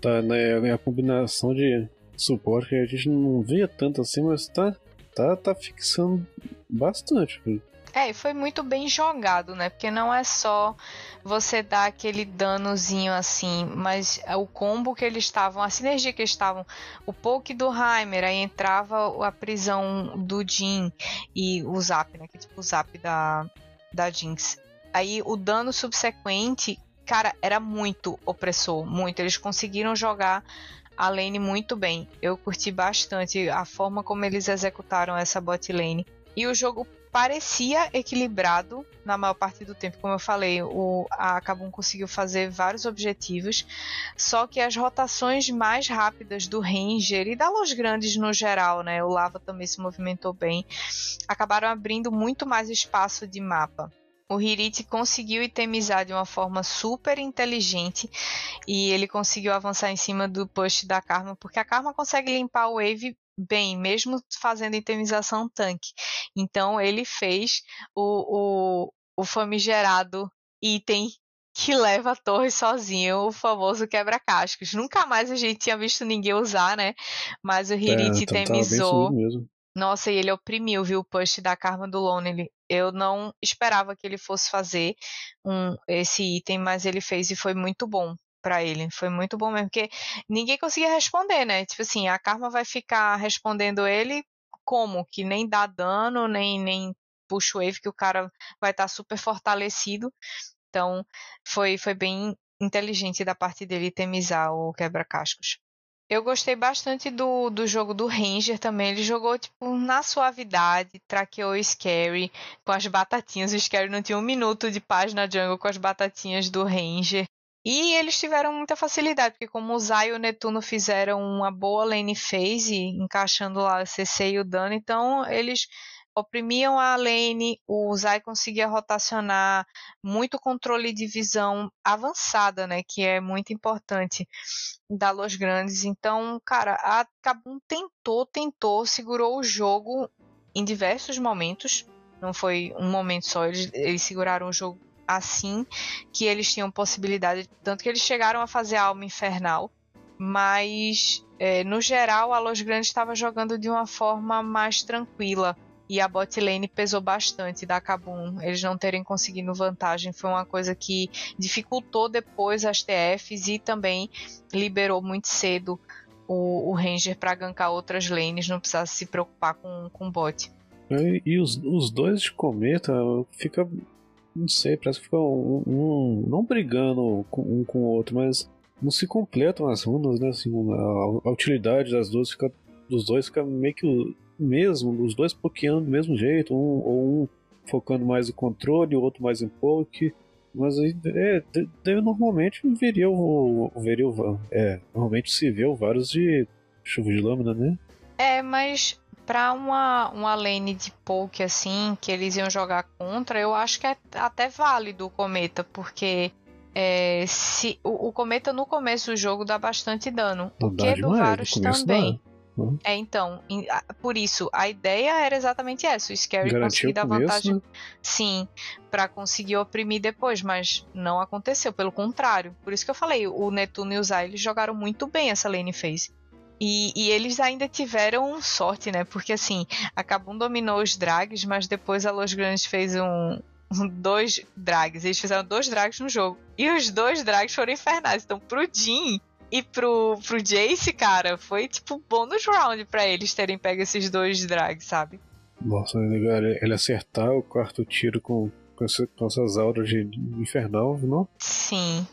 Tá, né? A combinação de suporte que a gente não via tanto assim, mas tá, tá, tá fixando bastante. É, e foi muito bem jogado, né? Porque não é só você dar aquele danozinho assim, mas o combo que eles estavam, a sinergia que eles estavam, o poke do Heimer, aí entrava a prisão do Jin e o Zap, né? Que é tipo o Zap da, da Jinx. Aí o dano subsequente, cara, era muito opressor, muito. Eles conseguiram jogar a lane muito bem. Eu curti bastante a forma como eles executaram essa bot lane. E o jogo parecia equilibrado na maior parte do tempo, como eu falei, o, a Kabum conseguiu fazer vários objetivos, só que as rotações mais rápidas do Ranger e da Los Grandes no geral, né, o Lava também se movimentou bem, acabaram abrindo muito mais espaço de mapa. O Hirit conseguiu itemizar de uma forma super inteligente e ele conseguiu avançar em cima do push da Karma, porque a Karma consegue limpar o wave bem, mesmo fazendo itemização tanque. Então ele fez o, o, o famigerado item que leva a torre sozinho, o famoso quebra-cascos. Nunca mais a gente tinha visto ninguém usar, né? Mas o Hirit é, itemizou. Nossa, e ele oprimiu, viu, o push da Karma do Lonely. Eu não esperava que ele fosse fazer um, esse item, mas ele fez e foi muito bom para ele. Foi muito bom mesmo, porque ninguém conseguia responder, né? Tipo assim, a Karma vai ficar respondendo ele como? Que nem dá dano, nem, nem puxa wave, que o cara vai estar tá super fortalecido. Então, foi, foi bem inteligente da parte dele temizar o quebra-cascos. Eu gostei bastante do, do jogo do Ranger também. Ele jogou, tipo, na suavidade, traqueou o Scary com as batatinhas. O Scary não tinha um minuto de paz na jungle com as batatinhas do Ranger. E eles tiveram muita facilidade, porque como o Zay e o Netuno fizeram uma boa lane phase, encaixando lá o CC e o dano, então eles oprimiam a lane, o Zay conseguia rotacionar, muito controle de visão avançada, né, que é muito importante da Los Grandes. Então, cara, a Kabum tentou, tentou, segurou o jogo em diversos momentos, não foi um momento só, eles, eles seguraram o jogo assim que eles tinham possibilidade, tanto que eles chegaram a fazer alma infernal, mas é, no geral a Los Grandes estava jogando de uma forma mais tranquila e a bot lane pesou bastante da Kabum. Eles não terem conseguido vantagem foi uma coisa que dificultou depois as TFs e também liberou muito cedo o, o Ranger para gankar outras lanes, não precisasse se preocupar com, com bot. E, e os, os dois de cometa fica. Não sei, parece que fica um, um, não brigando com, um com o outro, mas não se completam as runas, né? Assim, a, a utilidade das duas fica, dos dois fica meio que mesmo, os dois pokeando do mesmo jeito, um, ou um focando mais no controle, o outro mais em poke. Mas aí, é, normalmente veria o. Veria o é, normalmente se vê vários de chuva de lâmina, né? É, mas pra uma, uma lane de poke assim, que eles iam jogar contra, eu acho que é até válido o cometa, porque é, se o, o, cometa no começo do jogo dá bastante dano. o que do Varus também. Dá. Uhum. É, então, por isso, a ideia era exatamente essa: o Scary conseguir dar vantagem. Né? Sim, para conseguir oprimir depois, mas não aconteceu, pelo contrário. Por isso que eu falei: o Netuno e o Zay eles jogaram muito bem essa lane phase. E, e, eles ainda tiveram sorte, né? Porque assim, a Kabum dominou os drags, mas depois a Los Grandes fez um, dois drags. Eles fizeram dois drags no jogo. E os dois drags foram infernais. Então, pro Jin, e pro, pro Jace, cara, foi tipo bônus round pra eles terem pego esses dois drags, sabe? Nossa, ele, ele acertar o quarto tiro com, com essas auras de infernal, não? Sim.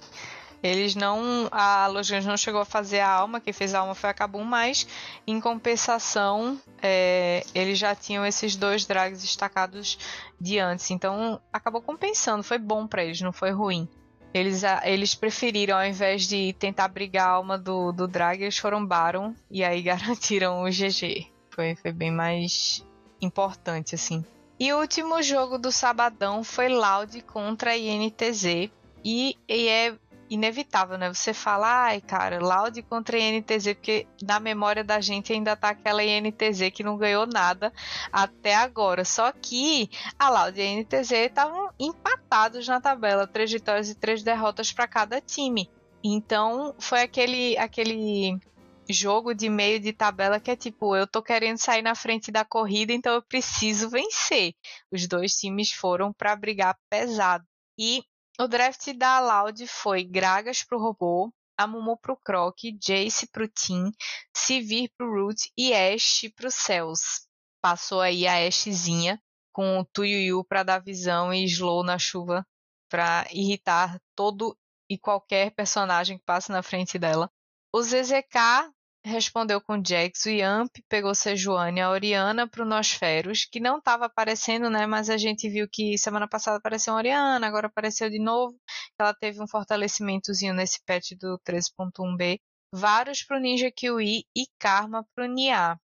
Eles não. A Lojans não chegou a fazer a alma, quem fez a alma foi a Kabum, mas em compensação, é, eles já tinham esses dois drags destacados de antes. Então acabou compensando, foi bom para eles, não foi ruim. Eles, eles preferiram, ao invés de tentar brigar a alma do, do drag, eles foram Baron e aí *laughs* garantiram o GG. Foi, foi bem mais importante, assim. E o último jogo do sabadão foi Loud contra a INTZ. E, e é inevitável, né? Você fala, ai, cara, Loud contra INTZ, porque na memória da gente ainda tá aquela INTZ que não ganhou nada até agora. Só que a Loud e a INTZ estavam empatados na tabela, três vitórias e três derrotas para cada time. Então, foi aquele aquele jogo de meio de tabela que é tipo, eu tô querendo sair na frente da corrida, então eu preciso vencer. Os dois times foram para brigar pesado. E o draft da Loud foi Gragas pro robô, Amumu pro Croc, Jace pro Tim, Sivir pro Root e Ash pro Cells. Passou aí a Ashzinha com o Tuyuyu para dar visão e Slow na chuva para irritar todo e qualquer personagem que passa na frente dela. O ZZK respondeu com Jax, o Yamp pegou Sejuani, a Oriana pro Nosferos, que não estava aparecendo, né? Mas a gente viu que semana passada apareceu a Oriana, agora apareceu de novo. Ela teve um fortalecimentozinho nesse patch do 13.1b. Varus pro Ninja Kiwi e Karma pro Nia.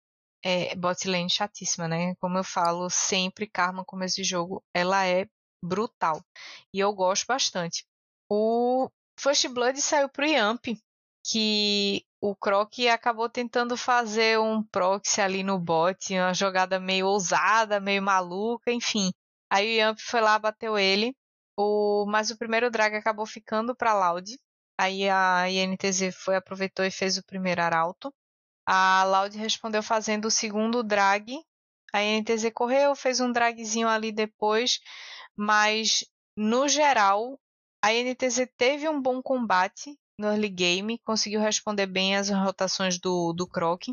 É, botlane chatíssima, né? Como eu falo sempre, Karma começo de jogo, ela é brutal. E eu gosto bastante. O First Blood saiu pro Yamp, que o Croc acabou tentando fazer um proxy ali no bot, uma jogada meio ousada, meio maluca, enfim. Aí o Yamp foi lá, bateu ele, o... mas o primeiro drag acabou ficando para Loud. Aí a INTZ foi, aproveitou e fez o primeiro arauto. A Loud respondeu fazendo o segundo drag. A INTZ correu, fez um dragzinho ali depois, mas no geral a INTZ teve um bom combate, no early game, conseguiu responder bem as rotações do, do Croc.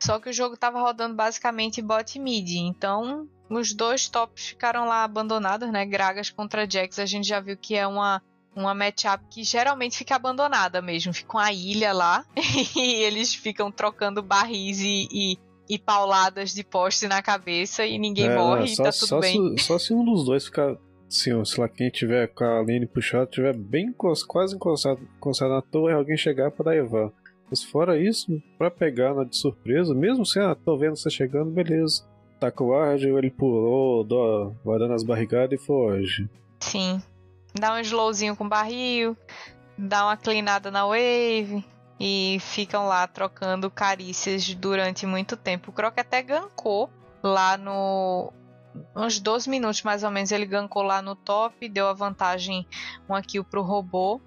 Só que o jogo estava rodando basicamente bot mid, então os dois tops ficaram lá abandonados, né? Gragas contra Jax, a gente já viu que é uma, uma matchup que geralmente fica abandonada mesmo. Fica uma ilha lá *laughs* e eles ficam trocando barris e, e, e pauladas de poste na cabeça e ninguém é, morre só, e tá tudo bem. Se, só se um dos dois ficar Sim, sei lá, quem tiver com a linha puxada, tiver bem quase encostado, encostado na torre, alguém chegar para levar. Mas fora isso, para pegar na de surpresa, mesmo se ah, tô vendo você chegando, beleza. O ar, ele pulou, dó, vai dando as barrigadas e foge. Sim. Dá um slowzinho com barril, dá uma clinada na wave e ficam lá trocando carícias durante muito tempo. O Croc até gancou lá no. Uns 12 minutos mais ou menos ele gancou lá no top, deu a vantagem uma kill pro robô,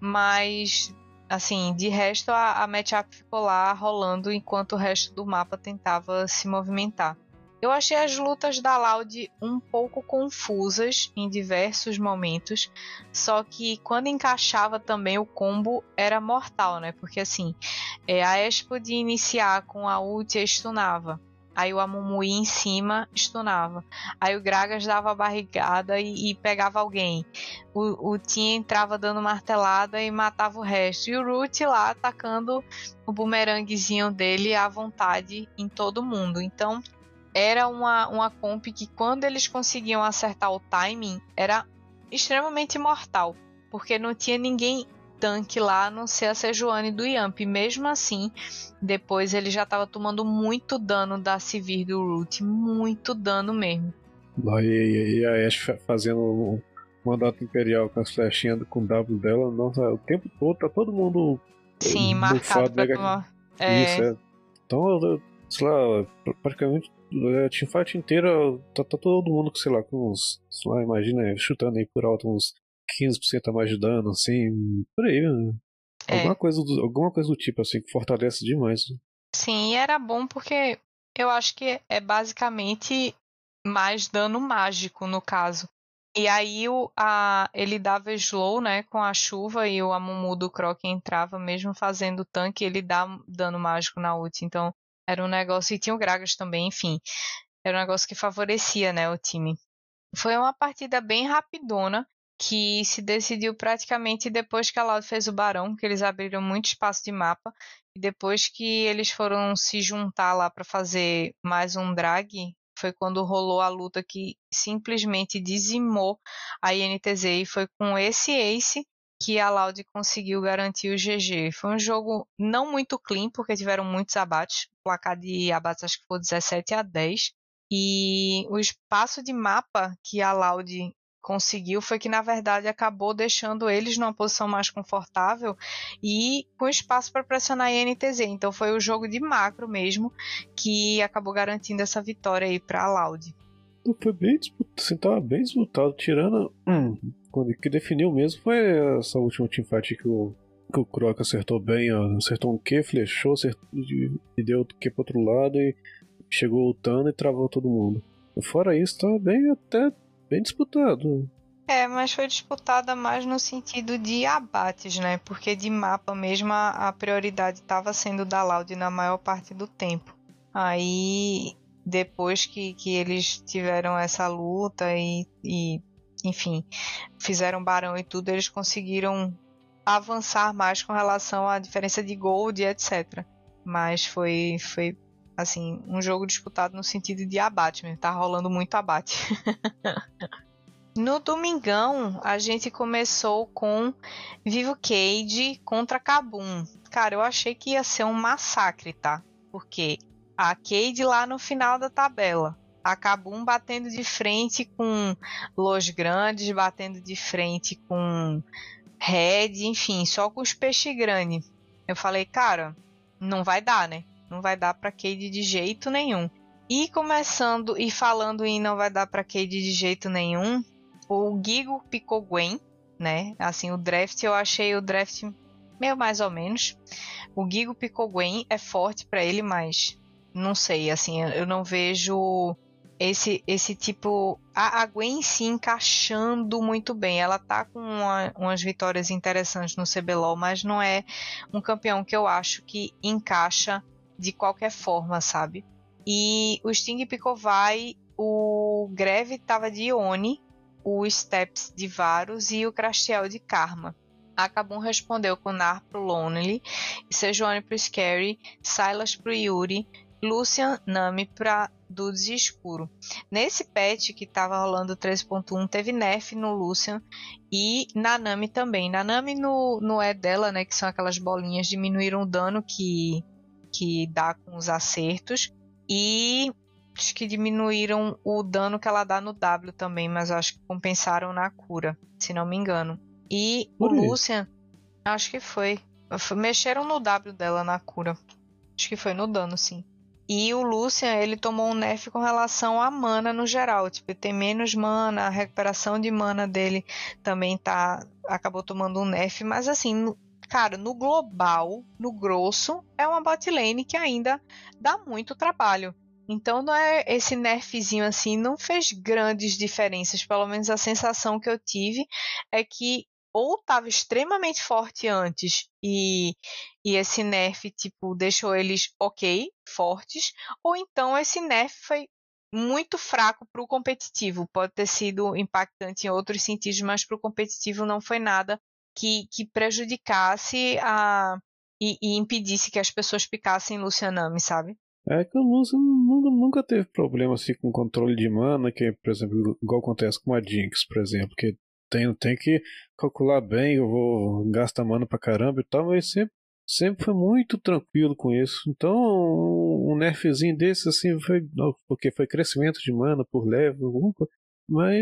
mas assim, de resto a, a matchup ficou lá rolando enquanto o resto do mapa tentava se movimentar. Eu achei as lutas da Loud um pouco confusas em diversos momentos, só que quando encaixava também o combo era mortal, né? Porque assim, é, a Ashe podia iniciar com a ult e stunava. Aí o Amumui em cima stunava. Aí o Gragas dava a barrigada e, e pegava alguém. O, o Tim entrava dando martelada e matava o resto. E o Root lá atacando o bumeranguezinho dele à vontade em todo mundo. Então era uma, uma comp que quando eles conseguiam acertar o timing era extremamente mortal, porque não tinha ninguém tanque lá a não ser a Sejuani do Yamp. Mesmo assim, depois ele já estava tomando muito dano da Sivir do Root, muito dano mesmo. E, e a Ashe fazendo o mandato imperial com as flechinhas com o W dela, nossa, o tempo todo tá todo mundo Sim, marcado pra tomar. É... Isso, é. Então, sei lá, praticamente a teamfight inteira tá, tá, todo mundo, sei lá, com uns, sei lá, imagina, chutando aí por alto uns 15% a mais de dano, assim, por aí, né? É. Alguma, coisa do, alguma coisa do tipo, assim, que fortalece demais. Né? Sim, e era bom porque eu acho que é basicamente mais dano mágico, no caso. E aí o, a, ele dava slow, né, com a chuva e o Amumu do Croc entrava mesmo fazendo tanque, ele dá dano mágico na ult. Então era um negócio, e tinha o Gragas também, enfim. Era um negócio que favorecia, né, o time. Foi uma partida bem rapidona, que se decidiu praticamente depois que a Loud fez o Barão, que eles abriram muito espaço de mapa, e depois que eles foram se juntar lá para fazer mais um drag, foi quando rolou a luta que simplesmente dizimou a INTZ e foi com esse ace que a Loud conseguiu garantir o GG. Foi um jogo não muito clean, porque tiveram muitos abates. O placar de abates acho que foi 17 a 10. E o espaço de mapa que a Loud conseguiu foi que na verdade acabou deixando eles numa posição mais confortável e com espaço para pressionar a INTZ. Então foi o jogo de macro mesmo que acabou garantindo essa vitória aí para a Loud. Foi bem disputado, assim, tava bem disputado, tirando hum, quando que definiu mesmo foi essa última teamfight que o, que o Croc acertou bem, ó, acertou um Q, flechou acertou, e deu o Q pro outro lado e chegou lutando e travou todo mundo. Fora isso, tá bem até bem disputado. É, mas foi disputada mais no sentido de abates, né? Porque de mapa mesmo a, prioridade estava sendo da Loud na maior parte do tempo. Aí depois que, que eles tiveram essa luta e, e enfim, fizeram barão e tudo, eles conseguiram avançar mais com relação à diferença de gold e etc. Mas foi, foi assim, um jogo disputado no sentido de abate mesmo, tá rolando muito abate. *laughs* no domingão, a gente começou com Vivo Cage contra Kabum. Cara, eu achei que ia ser um massacre, tá? Porque a Cade lá no final da tabela a Kabum batendo de frente com Los Grandes, batendo de frente com Red, enfim, só com os peixes grandes. Eu falei, cara, não vai dar, né? Não vai dar para Cade de jeito nenhum. E começando e falando em não vai dar para Cade de jeito nenhum, o Gigo picou Gwen, né? Assim, o draft eu achei o draft meio mais ou menos. O Gigo picou Gwen é forte para ele, mas não sei, assim, eu não vejo esse esse tipo a, a Gwen se encaixando muito bem. Ela tá com uma, umas vitórias interessantes no CBLOL, mas não é um campeão que eu acho que encaixa de qualquer forma, sabe? E o Sting Picovai, o Greve tava de Oni, o Steps de Varus e o Crastiel de Karma. A Kabum respondeu com Nar pro Lonely, Sejuani pro Scary, Silas pro Yuri, Lucian, Nami pra Dudes Escuro. Nesse patch que tava rolando 13.1, teve nerf no Lucian e na Nami também. Na Nami no, no E dela, né, que são aquelas bolinhas, diminuíram o dano que, que dá com os acertos. E acho que diminuíram o dano que ela dá no W também, mas acho que compensaram na cura, se não me engano. E o Lucian, acho que foi. Mexeram no W dela na cura. Acho que foi no dano, sim. E o Lucian, ele tomou um nerf com relação à mana no geral. Tipo, ele tem menos mana, a recuperação de mana dele também tá. Acabou tomando um nerf. Mas assim, cara, no global, no grosso, é uma bot lane que ainda dá muito trabalho. Então não é esse nerfzinho assim, não fez grandes diferenças. Pelo menos a sensação que eu tive é que ou estava extremamente forte antes e, e esse nerf tipo deixou eles ok, fortes, ou então esse nerf foi muito fraco para o competitivo. Pode ter sido impactante em outros sentidos, mas para o competitivo não foi nada que, que prejudicasse a e, e, impedisse que as pessoas picassem Lucianami, sabe? É que o Lúcio nunca teve problema assim com controle de mana, que, por exemplo, igual acontece com a Jinx, por exemplo, que tem, tem que calcular bem, eu vou gastar mana pra caramba e tal, mas sempre, sempre foi muito tranquilo com isso. Então, um nerfzinho desse assim foi. Porque foi crescimento de mana por level, mas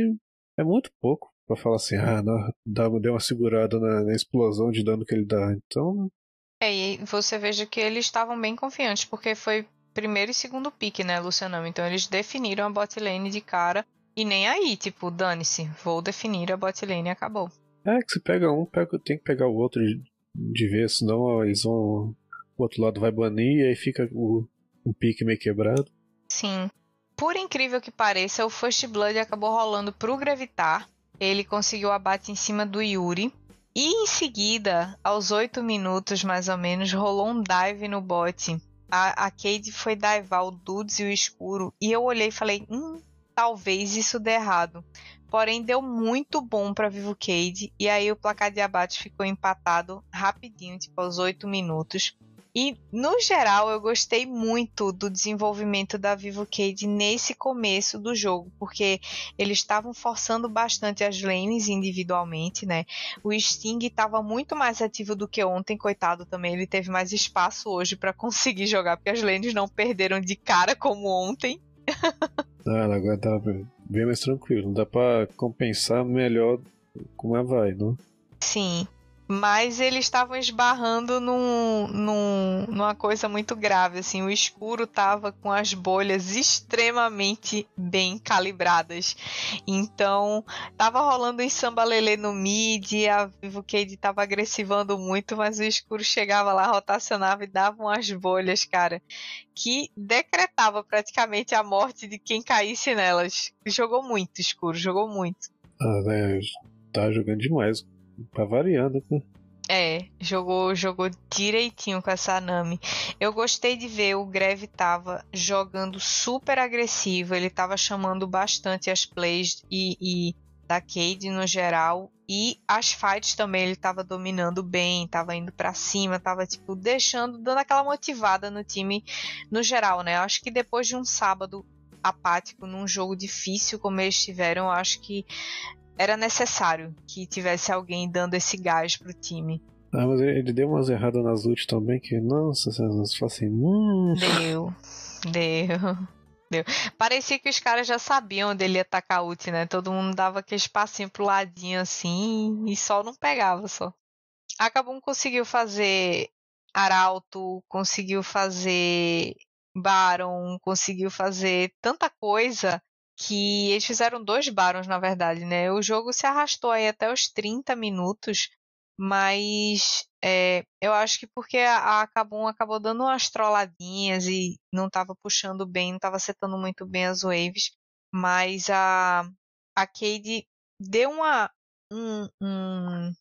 é muito pouco para falar assim, ah, não, dá, deu uma segurada na, na explosão de dano que ele dá. Então. É, e você veja que eles estavam bem confiantes, porque foi primeiro e segundo pique, né, Lucianão? Então eles definiram a bot lane de cara e nem aí, tipo, dane-se, vou definir a bot lane e acabou. É, que se pega um, pega, tem que pegar o outro de, de vez, senão eles vão. O outro lado vai banir e aí fica o, um pique meio quebrado. Sim. Por incrível que pareça, o First Blood acabou rolando pro Gravitar. Ele conseguiu abate em cima do Yuri. E em seguida, aos 8 minutos mais ou menos, rolou um dive no bot a, a Cade foi daivar o Dudes e o escuro. E eu olhei e falei, hum, talvez isso dê errado. Porém, deu muito bom para Vivo Cade. E aí o placar de abate ficou empatado rapidinho, tipo aos 8 minutos. E, no geral, eu gostei muito do desenvolvimento da Vivo Cade nesse começo do jogo, porque eles estavam forçando bastante as lanes individualmente, né? O Sting estava muito mais ativo do que ontem, coitado também. Ele teve mais espaço hoje para *laughs* conseguir jogar, porque as lanes não perderam de cara como ontem. ah, agora tá bem mais tranquilo. Dá para compensar melhor como é vai, não? Sim mas eles estavam esbarrando num, num, numa coisa muito grave, assim, o escuro estava com as bolhas extremamente bem calibradas, então tava rolando em samba lelê no mid, a Vivo Cade tava agressivando muito, mas o escuro chegava lá, rotacionava e dava umas bolhas, cara, que decretava praticamente a morte de quem caísse nelas. Jogou muito escuro, jogou muito. Ah, né, tá jogando demais Tá variando, né? É, jogou, jogou direitinho com essa Nami. Eu gostei de ver o Greve tava jogando super agressivo, ele tava chamando bastante as plays e, e da Cade no geral. E as fights também ele tava dominando bem, tava indo para cima, tava tipo deixando, dando aquela motivada no time no geral, né? Eu acho que depois de um sábado apático num jogo difícil como eles tiveram, acho que era necessário que tivesse alguém dando esse gás pro time. Ah, mas ele deu umas erradas nas ult também, que, nossa, você fala assim, hum. Deu, deu. *laughs* Deu. Parecia que os caras já sabiam onde ele ia atacar a ult, né? Todo mundo dava aquele espacinho pro ladinho assim e só não pegava só. Acabou conseguiu fazer Arauto, conseguiu fazer Baron, conseguiu fazer tanta coisa que eles fizeram dois barons, na verdade, né? O jogo se arrastou aí até os 30 minutos, mas é, eu acho que porque a, Kabum acabou dando umas trolladinhas e não estava puxando bem, não estava setando muito bem as waves, mas a, a Cade deu uma, um, um,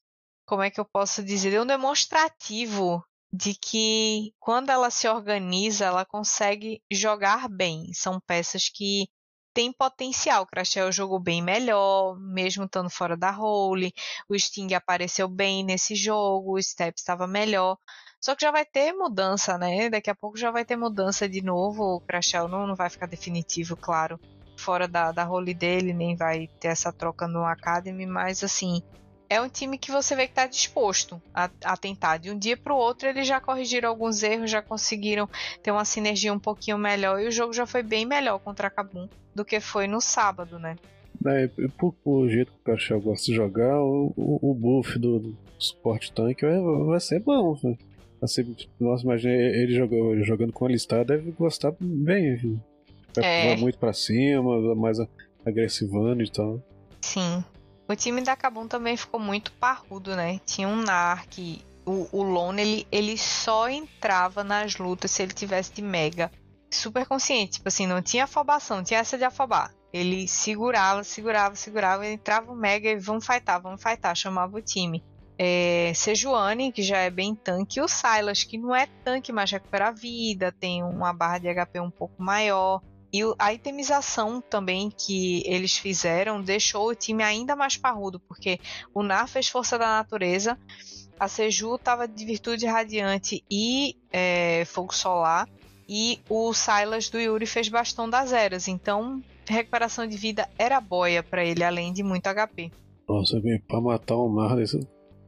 como é que eu posso dizer, deu um demonstrativo de que quando ela se organiza, ela consegue jogar bem. São peças que tem potencial. O Crashel jogou bem melhor, mesmo estando fora da role. O Sting apareceu bem nesse jogo, o Step estava melhor. Só que já vai ter mudança, né? Daqui a pouco já vai ter mudança de novo. O Crashel não, não vai ficar definitivo, claro, fora da, da role dele, nem vai ter essa troca no Academy, mas assim, é um time que você vê que está disposto a, a, tentar. De um dia para o outro, eles já corrigiram alguns erros, já conseguiram ter uma sinergia um pouquinho melhor e o jogo já foi bem melhor contra a Kabum do que foi no sábado, né? É, por, por jeito que o Cachel gosta de jogar, o, o, o buff do, do suporte tanque vai, vai ser bom. Assim, nossa, imagina ele jogando, jogando com a listada, deve gostar bem. Vai é. muito para cima, mais agressivando e tal. Sim. O time da Kabum também ficou muito parrudo, né? Tinha um Narc, o, o Lone, ele, ele só entrava nas lutas se ele tivesse de Mega. Super consciente, tipo assim, não tinha afobação, tinha essa de afobar. Ele segurava, segurava, segurava, entrava o Mega e vamos fightar, vamos fightar, chamava o time. É, Sejuani, que já é bem tanque, e o Silas, que não é tanque, mas recupera a vida, tem uma barra de HP um pouco maior. E a itemização também que eles fizeram deixou o time ainda mais parrudo, porque o Nar fez força da natureza, a Seju estava de virtude radiante e é, fogo solar, e o Silas do Yuri fez bastão das eras. Então, recuperação de vida era boia para ele, além de muito HP. Nossa, pra matar um Nar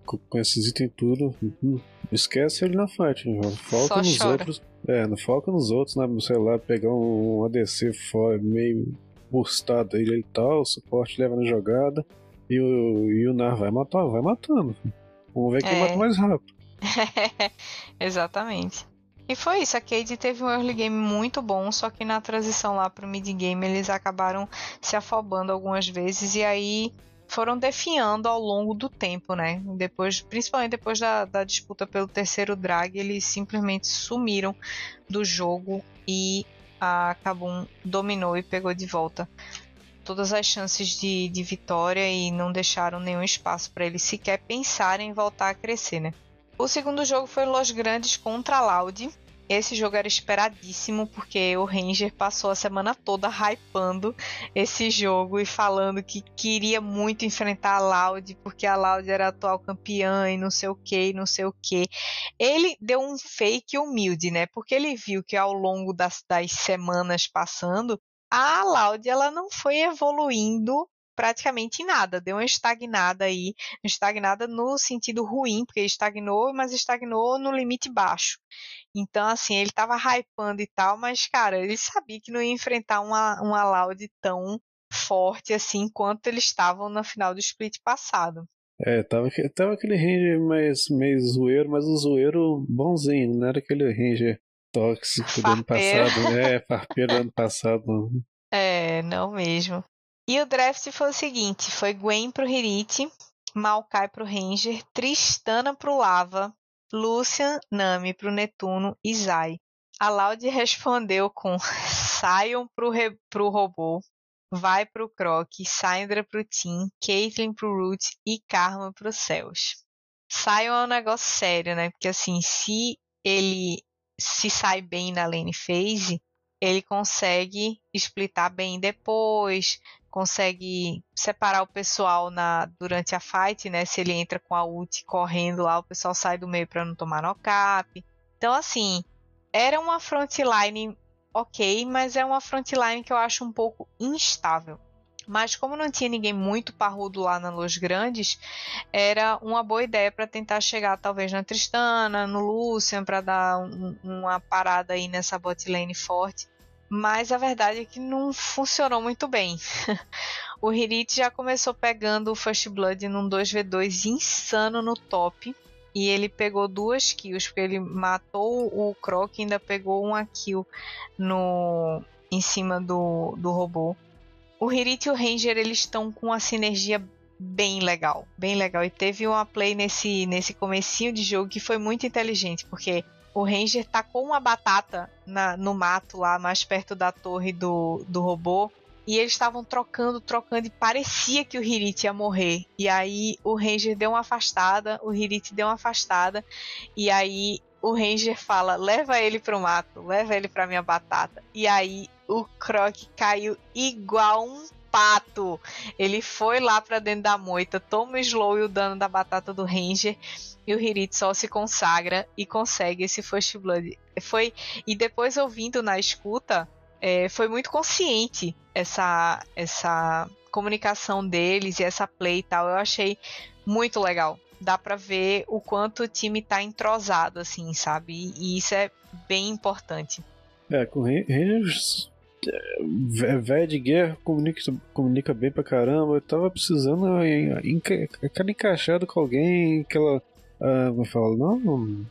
com esses itens tudo, uhum. esquece ele na fight, foca Só nos chora. outros é, não foca nos outros, né? Sei lá, pegar um, ADC fora, meio bustado ele e tal, o suporte leva na jogada e o, e o Nar vai matar, vai matando. Vamos ver quem é. mata mais rápido. *laughs* Exatamente. E foi isso, a Cade teve um early game muito bom, só que na transição lá pro mid game eles acabaram se afobando algumas vezes e aí foram definhando ao longo do tempo, né? Depois, principalmente depois da, da disputa pelo terceiro drag, eles simplesmente sumiram do jogo e a Kabum dominou e pegou de volta todas as chances de, de vitória e não deixaram nenhum espaço para eles sequer pensarem em voltar a crescer, né? O segundo jogo foi Los Grandes contra Loud. Esse jogo era esperadíssimo porque o Ranger passou a semana toda hypando esse jogo e falando que queria muito enfrentar a Loud porque a Loud era a atual campeã e não sei o que, não sei o que. Ele deu um fake humilde, né? Porque ele viu que ao longo das, das semanas passando, a Loud ela não foi evoluindo praticamente em nada, deu uma estagnada aí, estagnada no sentido ruim, porque estagnou, mas estagnou no limite baixo. Então, assim, ele tava hypando e tal, mas, cara, ele sabia que não ia enfrentar uma, uma Loud tão forte assim quanto eles estavam na final do split passado. É, tava, tava aquele Ranger mais, meio zoeiro, mas o zoeiro bonzinho, não era aquele Ranger tóxico do ano passado. É, farpeiro do ano passado. *laughs* É, não mesmo. E o draft foi o seguinte: foi Gwen pro Hirit, Maokai pro Ranger, Tristana pro Lava, Lucian, Nami pro Netuno e Zai. A Loud respondeu com *laughs* Sion pro, re, pro robô, Vai pro Croc, Syndra pro Tim, Caitlyn pro Root e Karma pro Céus. Sion é um negócio sério, né? Porque assim, se ele se sai bem na lane phase, ele consegue splitar bem depois, consegue separar o pessoal na durante a fight, né? Se ele entra com a ult correndo lá, o pessoal sai do meio para não tomar knock-up. Então, assim, era uma frontline ok, mas é uma frontline que eu acho um pouco instável. Mas como não tinha ninguém muito parrudo lá na Luz Grandes, era uma boa ideia para tentar chegar talvez na Tristana, no Lucian, para dar um, uma parada aí nessa bot lane forte mas a verdade é que não funcionou muito bem. *laughs* o Hirit já começou pegando o First Blood num 2v2 insano no top. E ele pegou duas kills, porque ele matou o Croc e ainda pegou uma kill no, em cima do, do robô. O Hirit e o Ranger eles estão com uma sinergia bem legal, bem legal. E teve uma play nesse, nesse comecinho de jogo que foi muito inteligente, porque o Ranger tacou uma batata na, no mato lá, mais perto da torre do, do robô. E eles estavam trocando, trocando, e parecia que o Hirit ia morrer. E aí o Ranger deu uma afastada, o Hirit deu uma afastada. E aí o Ranger fala: leva ele pro mato, leva ele pra minha batata. E aí o Croc caiu igual um fato. Ele foi lá para dentro da moita, toma o slow e o dano da batata do Ranger. E o Hiritsu se consagra e consegue esse First Blood. Foi, e depois ouvindo na escuta, é, foi muito consciente essa, essa comunicação deles e essa play e tal. Eu achei muito legal. Dá pra ver o quanto o time tá entrosado, assim, sabe? E isso é bem importante. É, com Rangers, velho de guerra comunica, comunica bem pra caramba. Eu tava precisando aquela encaixada com alguém, aquela. Uh, como eu falo, não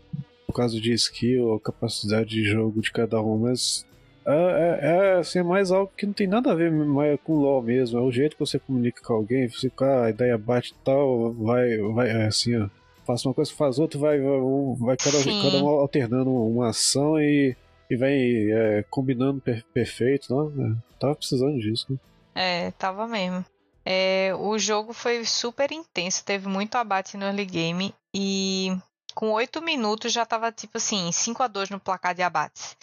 por causa de skill ou capacidade de jogo de cada um, mas é, é, é, assim, é mais algo que não tem nada a ver mais com LoL mesmo. É o jeito que você comunica com alguém, você, ah, a ideia bate e tal, vai, vai é assim, ó. Faz uma coisa, faz outra, vai, vai, vai cada, cada um alternando uma ação e, e vai é, combinando per, perfeito, não? É, tava precisando disso, né? É, tava mesmo. É, o jogo foi super intenso, teve muito abate no early game e com 8 minutos já tava tipo assim, 5 a 2 no placar de abates.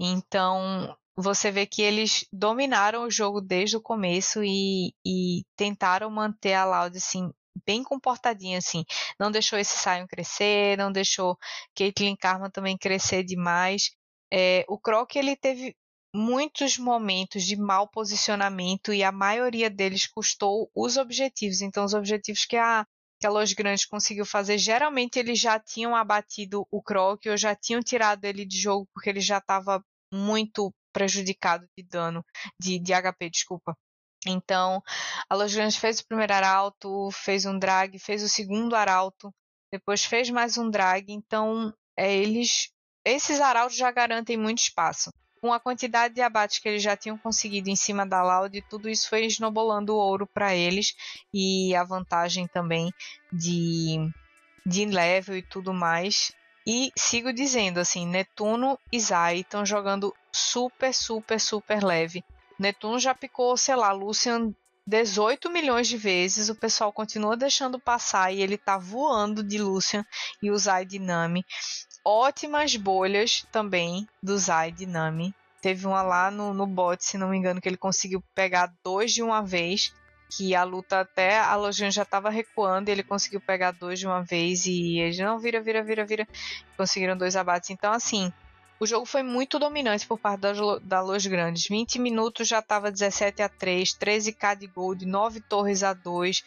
Então, você vê que eles dominaram o jogo desde o começo e, e tentaram manter a Loud assim, bem comportadinha assim. Não deixou esse Sion crescer, não deixou Caitlyn Karma também crescer demais. É, o Croc ele teve muitos momentos de mau posicionamento e a maioria deles custou os objetivos. Então, os objetivos que a que a Los Grandes conseguiu fazer, geralmente eles já tinham abatido o Croc ou já tinham tirado ele de jogo porque ele já estava muito prejudicado de dano, de, de HP, desculpa. Então, a Los Grandes fez o primeiro arauto, fez um drag, fez o segundo arauto, depois fez mais um drag. Então, é, eles, esses arautos já garantem muito espaço com a quantidade de abates que eles já tinham conseguido em cima da Loud, tudo isso foi esnobolando o ouro para eles e a vantagem também de, de level e tudo mais. E sigo dizendo assim, Netuno e Zai estão jogando super, super, super leve. Netuno já picou, sei lá, Lucian 18 milhões de vezes, o pessoal continua deixando passar e ele tá voando de Lucian e o Zai de Nami ótimas bolhas também do Zai de Nami. Teve uma lá no, no bot, se não me engano, que ele conseguiu pegar dois de uma vez. Que a luta até a Lojan já estava recuando e ele conseguiu pegar dois de uma vez. E eles não vira, vira, vira, vira. Conseguiram dois abates. Então, assim, o jogo foi muito dominante por parte da, da Los Grandes. 20 minutos já estava 17 a 3, 13k de gold, 9 torres a 2.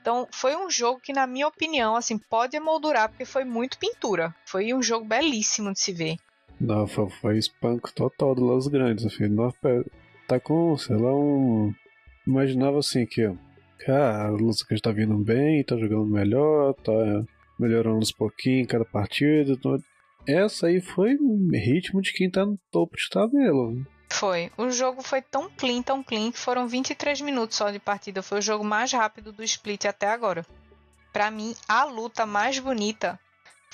Então foi um jogo que, na minha opinião, assim, pode emoldurar, porque foi muito pintura. Foi um jogo belíssimo de se ver. Não, foi, foi espanco total do Los Grandes, filho. Nossa, tá com, sei lá, um. Imaginava assim que, cara, o Los Grandes tá vindo bem, tá jogando melhor, tá melhorando uns pouquinhos em cada partida. Então essa aí foi o ritmo de quem tá no topo de tabela. Foi. O jogo foi tão clean, tão clean, que foram 23 minutos só de partida. Foi o jogo mais rápido do split até agora. Para mim, a luta mais bonita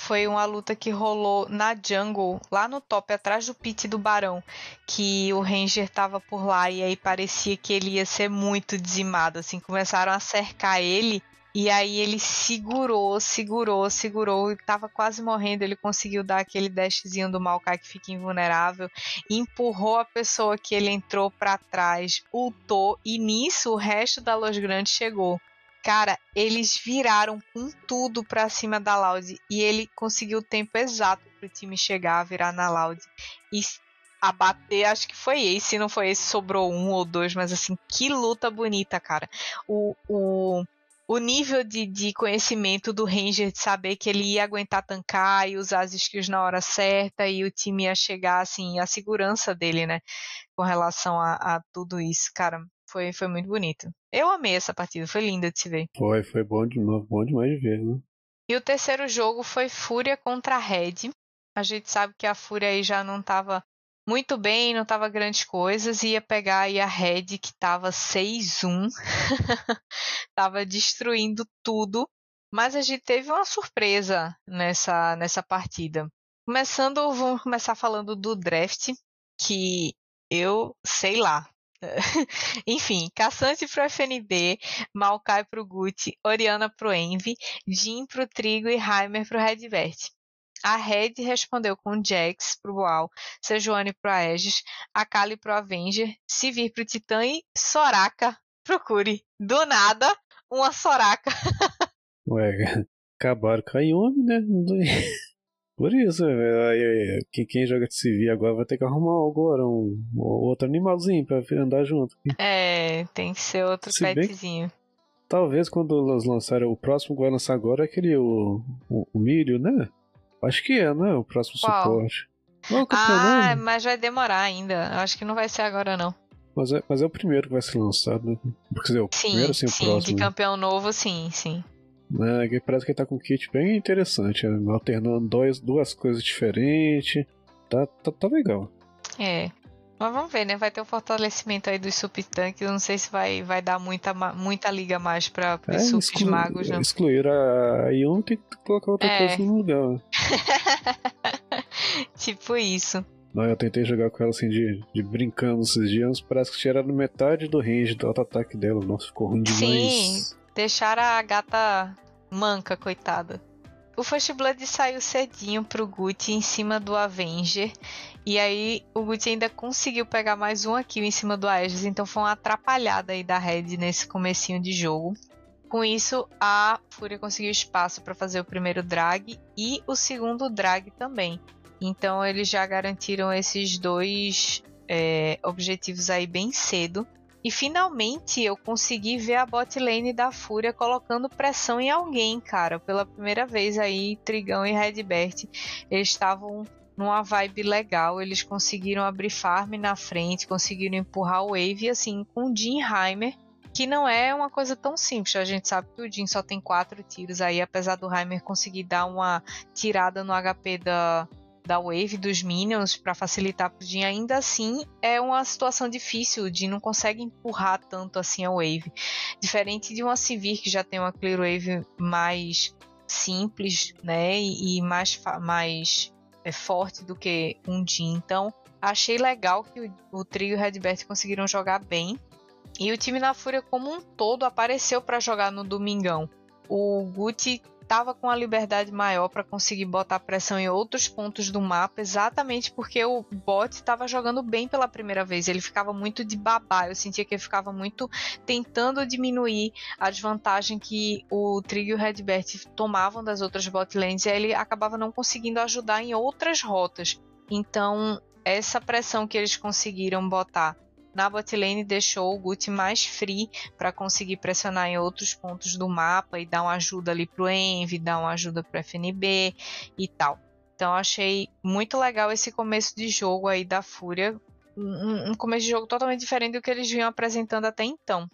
foi uma luta que rolou na jungle, lá no top, atrás do pit do Barão, que o Ranger tava por lá e aí parecia que ele ia ser muito dizimado, assim, começaram a cercar ele e aí ele segurou, segurou, segurou e tava quase morrendo. Ele conseguiu dar aquele dashzinho do Maokai que fica invulnerável, empurrou a pessoa que ele entrou para trás, ultou e nisso o resto da Los Grandes chegou. Cara, eles viraram com tudo pra cima da Loud e ele conseguiu o tempo exato pro time chegar, virar na Loud e abater. Acho que foi esse, se não foi esse, sobrou um ou dois, mas assim, que luta bonita, cara. O, o o nível de, de conhecimento do Ranger de saber que ele ia aguentar tancar e usar as skills na hora certa e o time ia chegar, assim, a segurança dele, né? Com relação a, a tudo isso, cara. Foi, foi muito bonito. Eu amei essa partida, foi linda de se ver. Foi, foi bom, de, bom demais de ver, né? E o terceiro jogo foi Fúria contra Red. A gente sabe que a Fúria aí já não estava muito bem, não tava grandes coisas, ia pegar aí a Red que tava 6-1, *laughs* tava destruindo tudo, mas a gente teve uma surpresa nessa, nessa partida. Começando, vamos começar falando do draft, que eu sei lá. *laughs* Enfim, Caçante pro FNB, Maokai pro Gucci, Oriana pro Envy, Jin pro Trigo e Heimer pro Redvert. A Red respondeu com Jax pro Boal, Sejuani pro Aegis, Akali pro Avenger, Sivir pro Titã e Soraka procure. Do nada, uma Soraka. *laughs* Ué, acabaram com a Yumi, né? *laughs* Por isso, quem, quem joga de civil agora vai ter que arrumar agora um, outro animalzinho pra andar junto. É, tem que ser outro Se petzinho. Talvez quando eles lançarem o próximo que vai lançar agora é aquele o, o, o milho, né? Acho que é, né? O próximo Qual? suporte. Não, ah, mas vai demorar ainda. Acho que não vai ser agora, não. Mas é, mas é o primeiro que vai ser lançado, né? Quer dizer, o sim, primeiro assim, o sim, próximo. de campeão novo, sim, sim. É, parece que ele tá com um kit bem interessante, né? alternando dois, duas coisas diferentes. Tá, tá, tá legal. É. Mas vamos ver, né? Vai ter um fortalecimento aí dos subtanques. Eu não sei se vai, vai dar muita, muita liga mais para os é, subs exclu magos, né? Excluir a Ion tem que colocar outra é. coisa no lugar. *laughs* tipo isso. Não, eu tentei jogar com ela assim de, de brincando esses dias, parece que tiraram metade do range do auto-ataque dela. Nossa, ficou ruim demais. Sim, deixaram a gata manca, coitada. O First Blood saiu cedinho pro Gucci em cima do Avenger. E aí o Gucci ainda conseguiu pegar mais um kill em cima do Aegis. Então foi uma atrapalhada aí da Red nesse comecinho de jogo. Com isso, a Fúria conseguiu espaço para fazer o primeiro drag e o segundo drag também. Então eles já garantiram esses dois é, objetivos aí bem cedo. E finalmente eu consegui ver a bot lane da Fúria colocando pressão em alguém, cara. Pela primeira vez aí, Trigão e Redbert, estavam numa vibe legal. Eles conseguiram abrir farm na frente, conseguiram empurrar o wave, assim, com o Jim Heimer, que não é uma coisa tão simples. A gente sabe que o Jin só tem quatro tiros aí, apesar do Heimer conseguir dar uma tirada no HP da, da wave dos minions para facilitar pro Jin, ainda assim é uma situação difícil. O Jin não consegue empurrar tanto assim a wave. Diferente de uma Sivir que já tem uma clear wave mais simples, né, e, mais, mais é, forte do que um Jin. Então, achei legal que o, o trio e o Redbert conseguiram jogar bem. E o time na Fúria como um todo apareceu para jogar no domingão. O Guti estava com a liberdade maior para conseguir botar pressão em outros pontos do mapa, exatamente porque o bot estava jogando bem pela primeira vez. Ele ficava muito de babá. Eu sentia que ele ficava muito tentando diminuir a desvantagem que o Trig e o Redbert tomavam das outras bot lanes, e aí ele acabava não conseguindo ajudar em outras rotas. Então, essa pressão que eles conseguiram botar na botlane deixou o Guti mais free para conseguir pressionar em outros pontos do mapa e dar uma ajuda ali pro Envy, dar uma ajuda pro FNB e tal. Então achei muito legal esse começo de jogo aí da Fúria. Um, começo de jogo totalmente diferente do que eles vinham apresentando até então.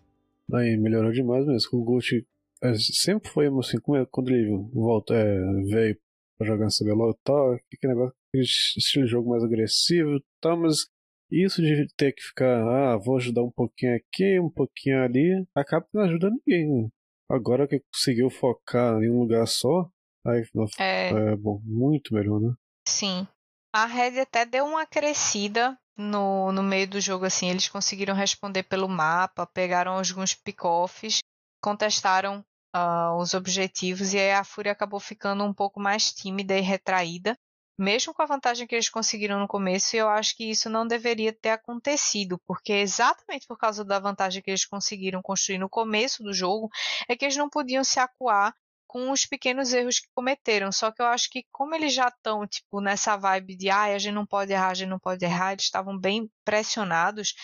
Aí melhorou demais mesmo. O Guti é, sempre foi assim, é, quando ele volta, é, veio pra jogar no CBLOL e tal, que negócio, aquele estilo de jogo mais agressivo e tal, mas isso de ter que ficar, ah, vou ajudar um pouquinho aqui, um pouquinho ali, acaba que não ajuda ninguém. Né? Agora que conseguiu focar em um lugar só, aí é... é bom, muito melhor, né? Sim. A Red até deu uma crescida no, no meio do jogo, assim, eles conseguiram responder pelo mapa, pegaram alguns pick-offs, contestaram uh, os objetivos e aí a Fúria acabou ficando um pouco mais tímida e retraída mesmo com a vantagem que eles conseguiram no começo, eu acho que isso não deveria ter acontecido, porque exatamente por causa da vantagem que eles conseguiram construir no começo do jogo, é que eles não podiam se acuar com os pequenos erros que cometeram. Só que eu acho que como eles já estão, tipo, nessa vibe de ah, a gente não pode errar, a gente não pode errar, eles estavam bem pressionados,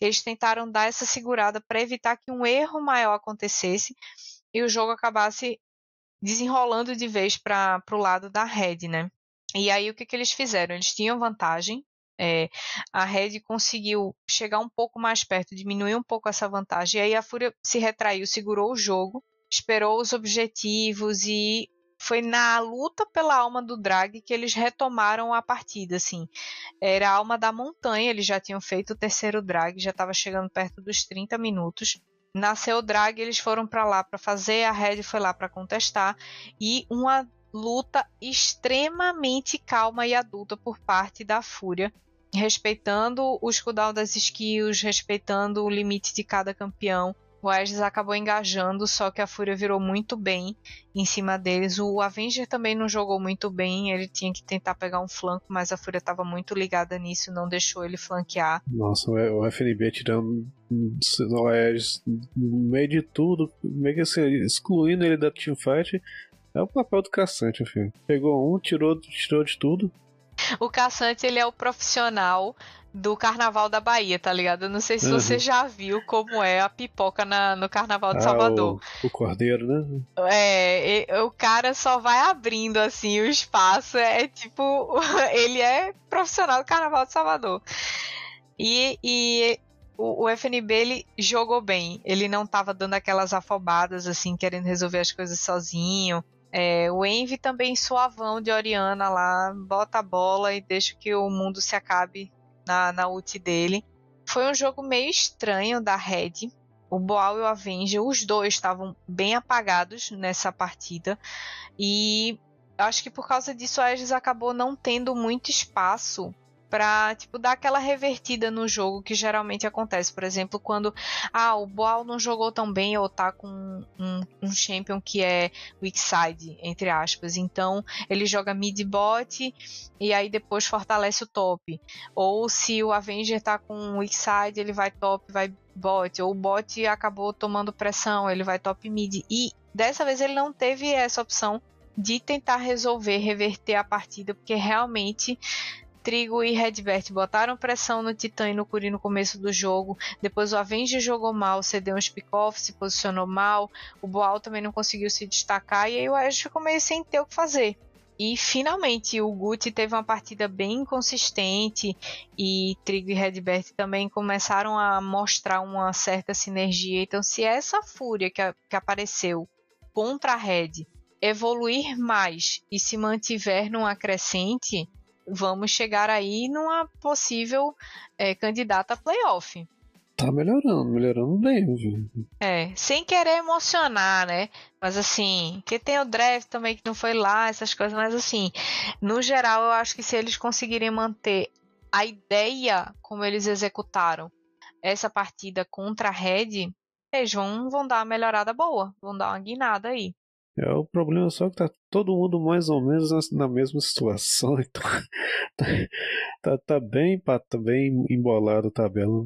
eles tentaram dar essa segurada para evitar que um erro maior acontecesse e o jogo acabasse desenrolando de vez para o lado da Red, né? E aí o que, que eles fizeram? Eles tinham vantagem. É, a Red conseguiu chegar um pouco mais perto, diminuir um pouco essa vantagem. E aí a Fúria se retraiu, segurou o jogo, esperou os objetivos e foi na luta pela alma do drag que eles retomaram a partida, assim. Era a alma da montanha, eles já tinham feito o terceiro drag, já estava chegando perto dos 30 minutos. Nasceu o drag, eles foram para lá para fazer, a Red foi lá para contestar e uma luta extremamente calma e adulta por parte da Fúria, respeitando o cooldown das skills, respeitando o limite de cada campeão. O Aegis acabou engajando, só que a Fúria virou muito bem em cima deles. O Avenger também não jogou muito bem, ele tinha que tentar pegar um flanco, mas a Fúria estava muito ligada nisso, não deixou ele flanquear. Nossa, o FNB tirando o Aegis no meio de tudo, meio que assim, excluindo ele da teamfight. É o papel do caçante, filho. Pegou um, tirou, tirou de tudo. O caçante, ele é o profissional do Carnaval da Bahia, tá ligado? Eu não sei se uhum. você já viu como é a pipoca na, no Carnaval de ah, Salvador. O, o, cordeiro, né? É, e, o cara só vai abrindo assim o espaço. É, é tipo, *laughs* ele é profissional do Carnaval de Salvador. E, e o, o, FNB ele jogou bem. Ele não tava dando aquelas afobadas assim, querendo resolver as coisas sozinho. É, o Envy também suavão de Oriana lá, bota a bola e deixa que o mundo se acabe na, na ult dele. Foi um jogo meio estranho da Red. O Boal e o Avenger, os dois estavam bem apagados nessa partida. E acho que por causa disso a Aegis acabou não tendo muito espaço pra, tipo, dar aquela revertida no jogo que geralmente acontece. Por exemplo, quando ah, o Boal não jogou tão bem ou tá com um, um champion que é weak side, entre aspas. Então, ele joga mid bot e aí depois fortalece o top. Ou se o Avenger tá com weak side, ele vai top, vai bot. Ou o bot acabou tomando pressão, ele vai top mid. E dessa vez ele não teve essa opção de tentar resolver, reverter a partida, porque realmente Trigo e Redbert botaram pressão no Titã e no Curi no começo do jogo. Depois o Avenger jogou mal, cedeu uns pick-off, se posicionou mal. O Boal também não conseguiu se destacar. E aí o Ash ficou meio sem ter o que fazer. E finalmente o Guti teve uma partida bem inconsistente e Trigo e Redbert também começaram a mostrar uma certa sinergia. Então, se essa fúria que, a, que apareceu contra a Red evoluir mais e se mantiver numa crescente, vamos chegar aí numa possível é, candidata a playoff. Tá melhorando, melhorando bem, viu? É, sem querer emocionar, né? Mas assim, que tem o draft também que não foi lá, essas coisas, mas assim, no geral eu acho que se eles conseguirem manter a ideia como eles executaram essa partida contra a Red, eles vão, vão dar uma melhorada boa, vão dar uma guinada aí. É, o problema é só que tá todo mundo mais ou menos na, mesma situação, *laughs* então tá, tá, tá, bem, tá bem embolado a tabela.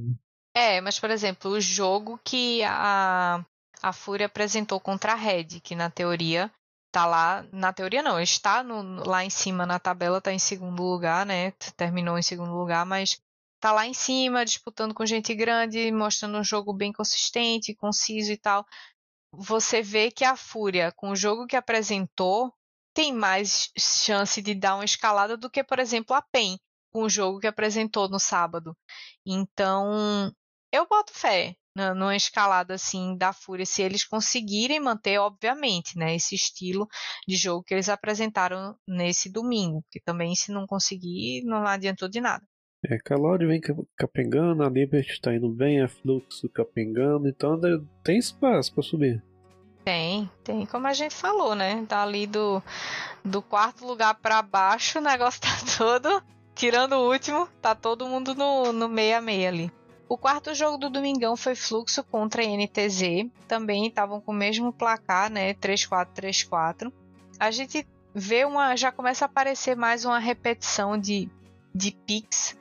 É, mas por exemplo, o jogo que a, a Fúria apresentou contra a Red, que na teoria tá lá, na teoria não, está no, lá em cima na tabela, tá em segundo lugar, né? Terminou em segundo lugar, mas tá lá em cima, disputando com gente grande, mostrando um jogo bem consistente, conciso e tal você vê que a Fúria, com o jogo que apresentou, tem mais chance de dar uma escalada do que, por exemplo, a PEN, com o jogo que apresentou no sábado. Então, eu boto fé numa escalada assim da Fúria, se eles conseguirem manter, obviamente, né, esse estilo de jogo que eles apresentaram nesse domingo, porque também se não conseguir, não adiantou de nada. É, Calori vem capengando, a Liberty tá indo bem, a Fluxo capengando, então tem espaço para subir. Tem, tem, como a gente falou, né? Tá ali do, do quarto lugar para baixo, o negócio *laughs* tá todo, tirando o último, tá todo mundo no, no meia meia ali. O quarto jogo do Domingão foi Fluxo contra a NTZ. Também estavam com o mesmo placar, né? 3-4, 3-4. A gente vê uma. Já começa a aparecer mais uma repetição de de picks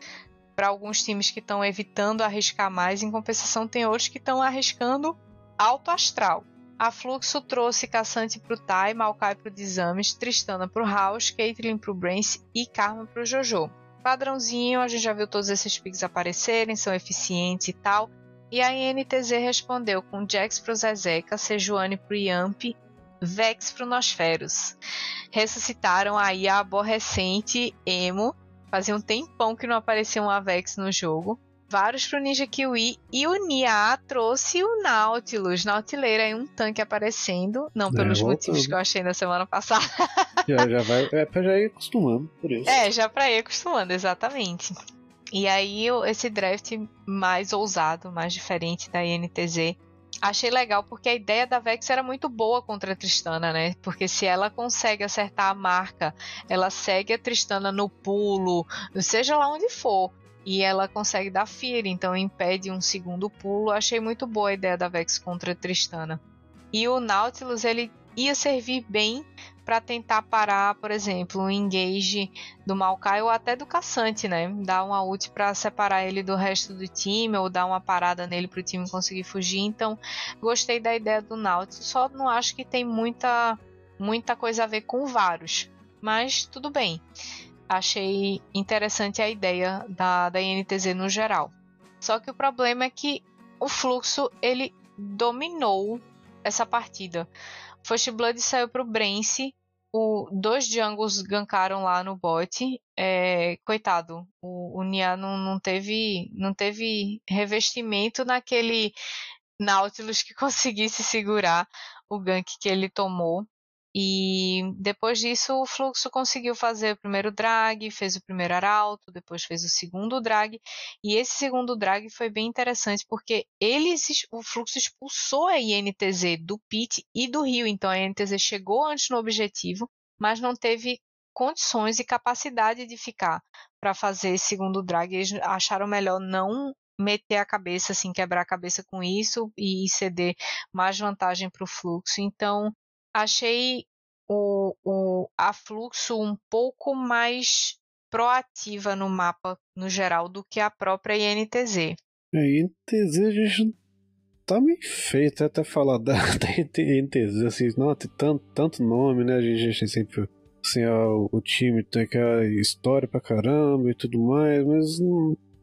para alguns times que estão evitando arriscar mais, em compensação tem outros que estão arriscando alto astral. A Fluxo trouxe Caçante para o Tai, Maokai para o Desames, Tristana para o House, Caitlyn para o Brance e Karma para o Jojo. Padrãozinho, a gente já viu todos esses picks aparecerem, são eficientes e tal. E a INTZ respondeu com Jax para o Zezeca, Sejuani para o Yamp, Vex para o Nosferos. Ressuscitaram aí a aborrecente Emo Fazia um tempão que não aparecia um Avex no jogo. Vários pro Ninja Kiwi. E o Nia trouxe o Nautilus. Nautileira aí um tanque aparecendo. Não pelos é, motivos que eu achei na semana passada. *laughs* Já, já vai. É pra já ir acostumando, por isso. É, já pra ir acostumando, exatamente. E aí, esse draft mais ousado, mais diferente da INTZ, achei legal porque a ideia da Vex era muito boa contra a Tristana, né? Porque se ela consegue acertar a marca, ela segue a Tristana no pulo, seja lá onde for. e ela consegue dar fear, então impede um segundo pulo. Achei muito boa a ideia da Vex contra a Tristana. E o Nautilus ele ia servir bem para tentar parar, por exemplo, o engage do Maokai ou até do Caçante, né? Dar uma ult para separar ele do resto do time ou dar uma parada nele para o time conseguir fugir. Então, gostei da ideia do Nautilus, só não acho que tem muita muita coisa a ver com Varus, mas tudo bem. Achei interessante a ideia da, da INTZ no geral. Só que o problema é que o fluxo ele dominou essa partida. First Blood saiu pro Brence. O, dois jungles gankaram lá no bot. É, coitado, o, o Nia não, não, teve, não teve revestimento naquele Nautilus que *laughs* conseguisse segurar o gank que ele tomou. E depois disso o Fluxo conseguiu fazer o primeiro drag, fez o primeiro arauto, depois fez o segundo drag. E esse segundo drag foi bem interessante porque eles, o Fluxo expulsou a INTZ do pit e do rio. Então a INTZ chegou antes no objetivo, mas não teve condições e capacidade de ficar para fazer esse segundo drag. Eles acharam melhor não meter a cabeça, assim, quebrar a cabeça com isso e ceder mais vantagem para o fluxo. Então, achei o, o, a Fluxo um pouco mais proativa no mapa no geral do que a própria INTZ. A é, INTZ a gente tá meio feito até falar da, *laughs* da INTZ, assim, não, tem tanto, tanto nome, né? A gente, a gente sempre. Assim, o, o time tem aquela história pra caramba e tudo mais, mas.